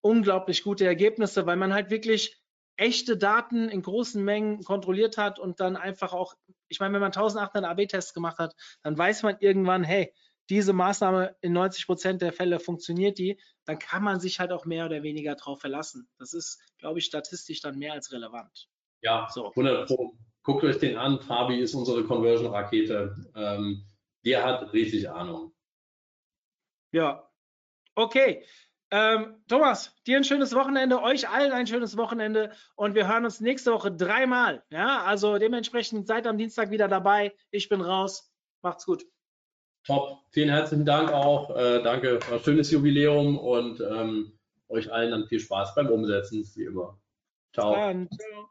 Unglaublich gute Ergebnisse, weil man halt wirklich echte Daten in großen Mengen kontrolliert hat und dann einfach auch, ich meine, wenn man 1800 AB-Tests gemacht hat, dann weiß man irgendwann, hey, diese Maßnahme in 90 Prozent der Fälle funktioniert die, dann kann man sich halt auch mehr oder weniger darauf verlassen. Das ist, glaube ich, statistisch dann mehr als relevant. Ja, so. 100 Pro. Guckt euch den an. Fabi ist unsere Conversion-Rakete. Ähm, der hat richtig Ahnung. Ja. Okay. Ähm, Thomas, dir ein schönes Wochenende, euch allen ein schönes Wochenende und wir hören uns nächste Woche dreimal. Ja, also dementsprechend seid am Dienstag wieder dabei. Ich bin raus. Macht's gut. Top. Vielen herzlichen Dank auch. Äh, danke. War ein schönes Jubiläum und ähm, euch allen dann viel Spaß beim Umsetzen, wie immer. Ciao. Ciao.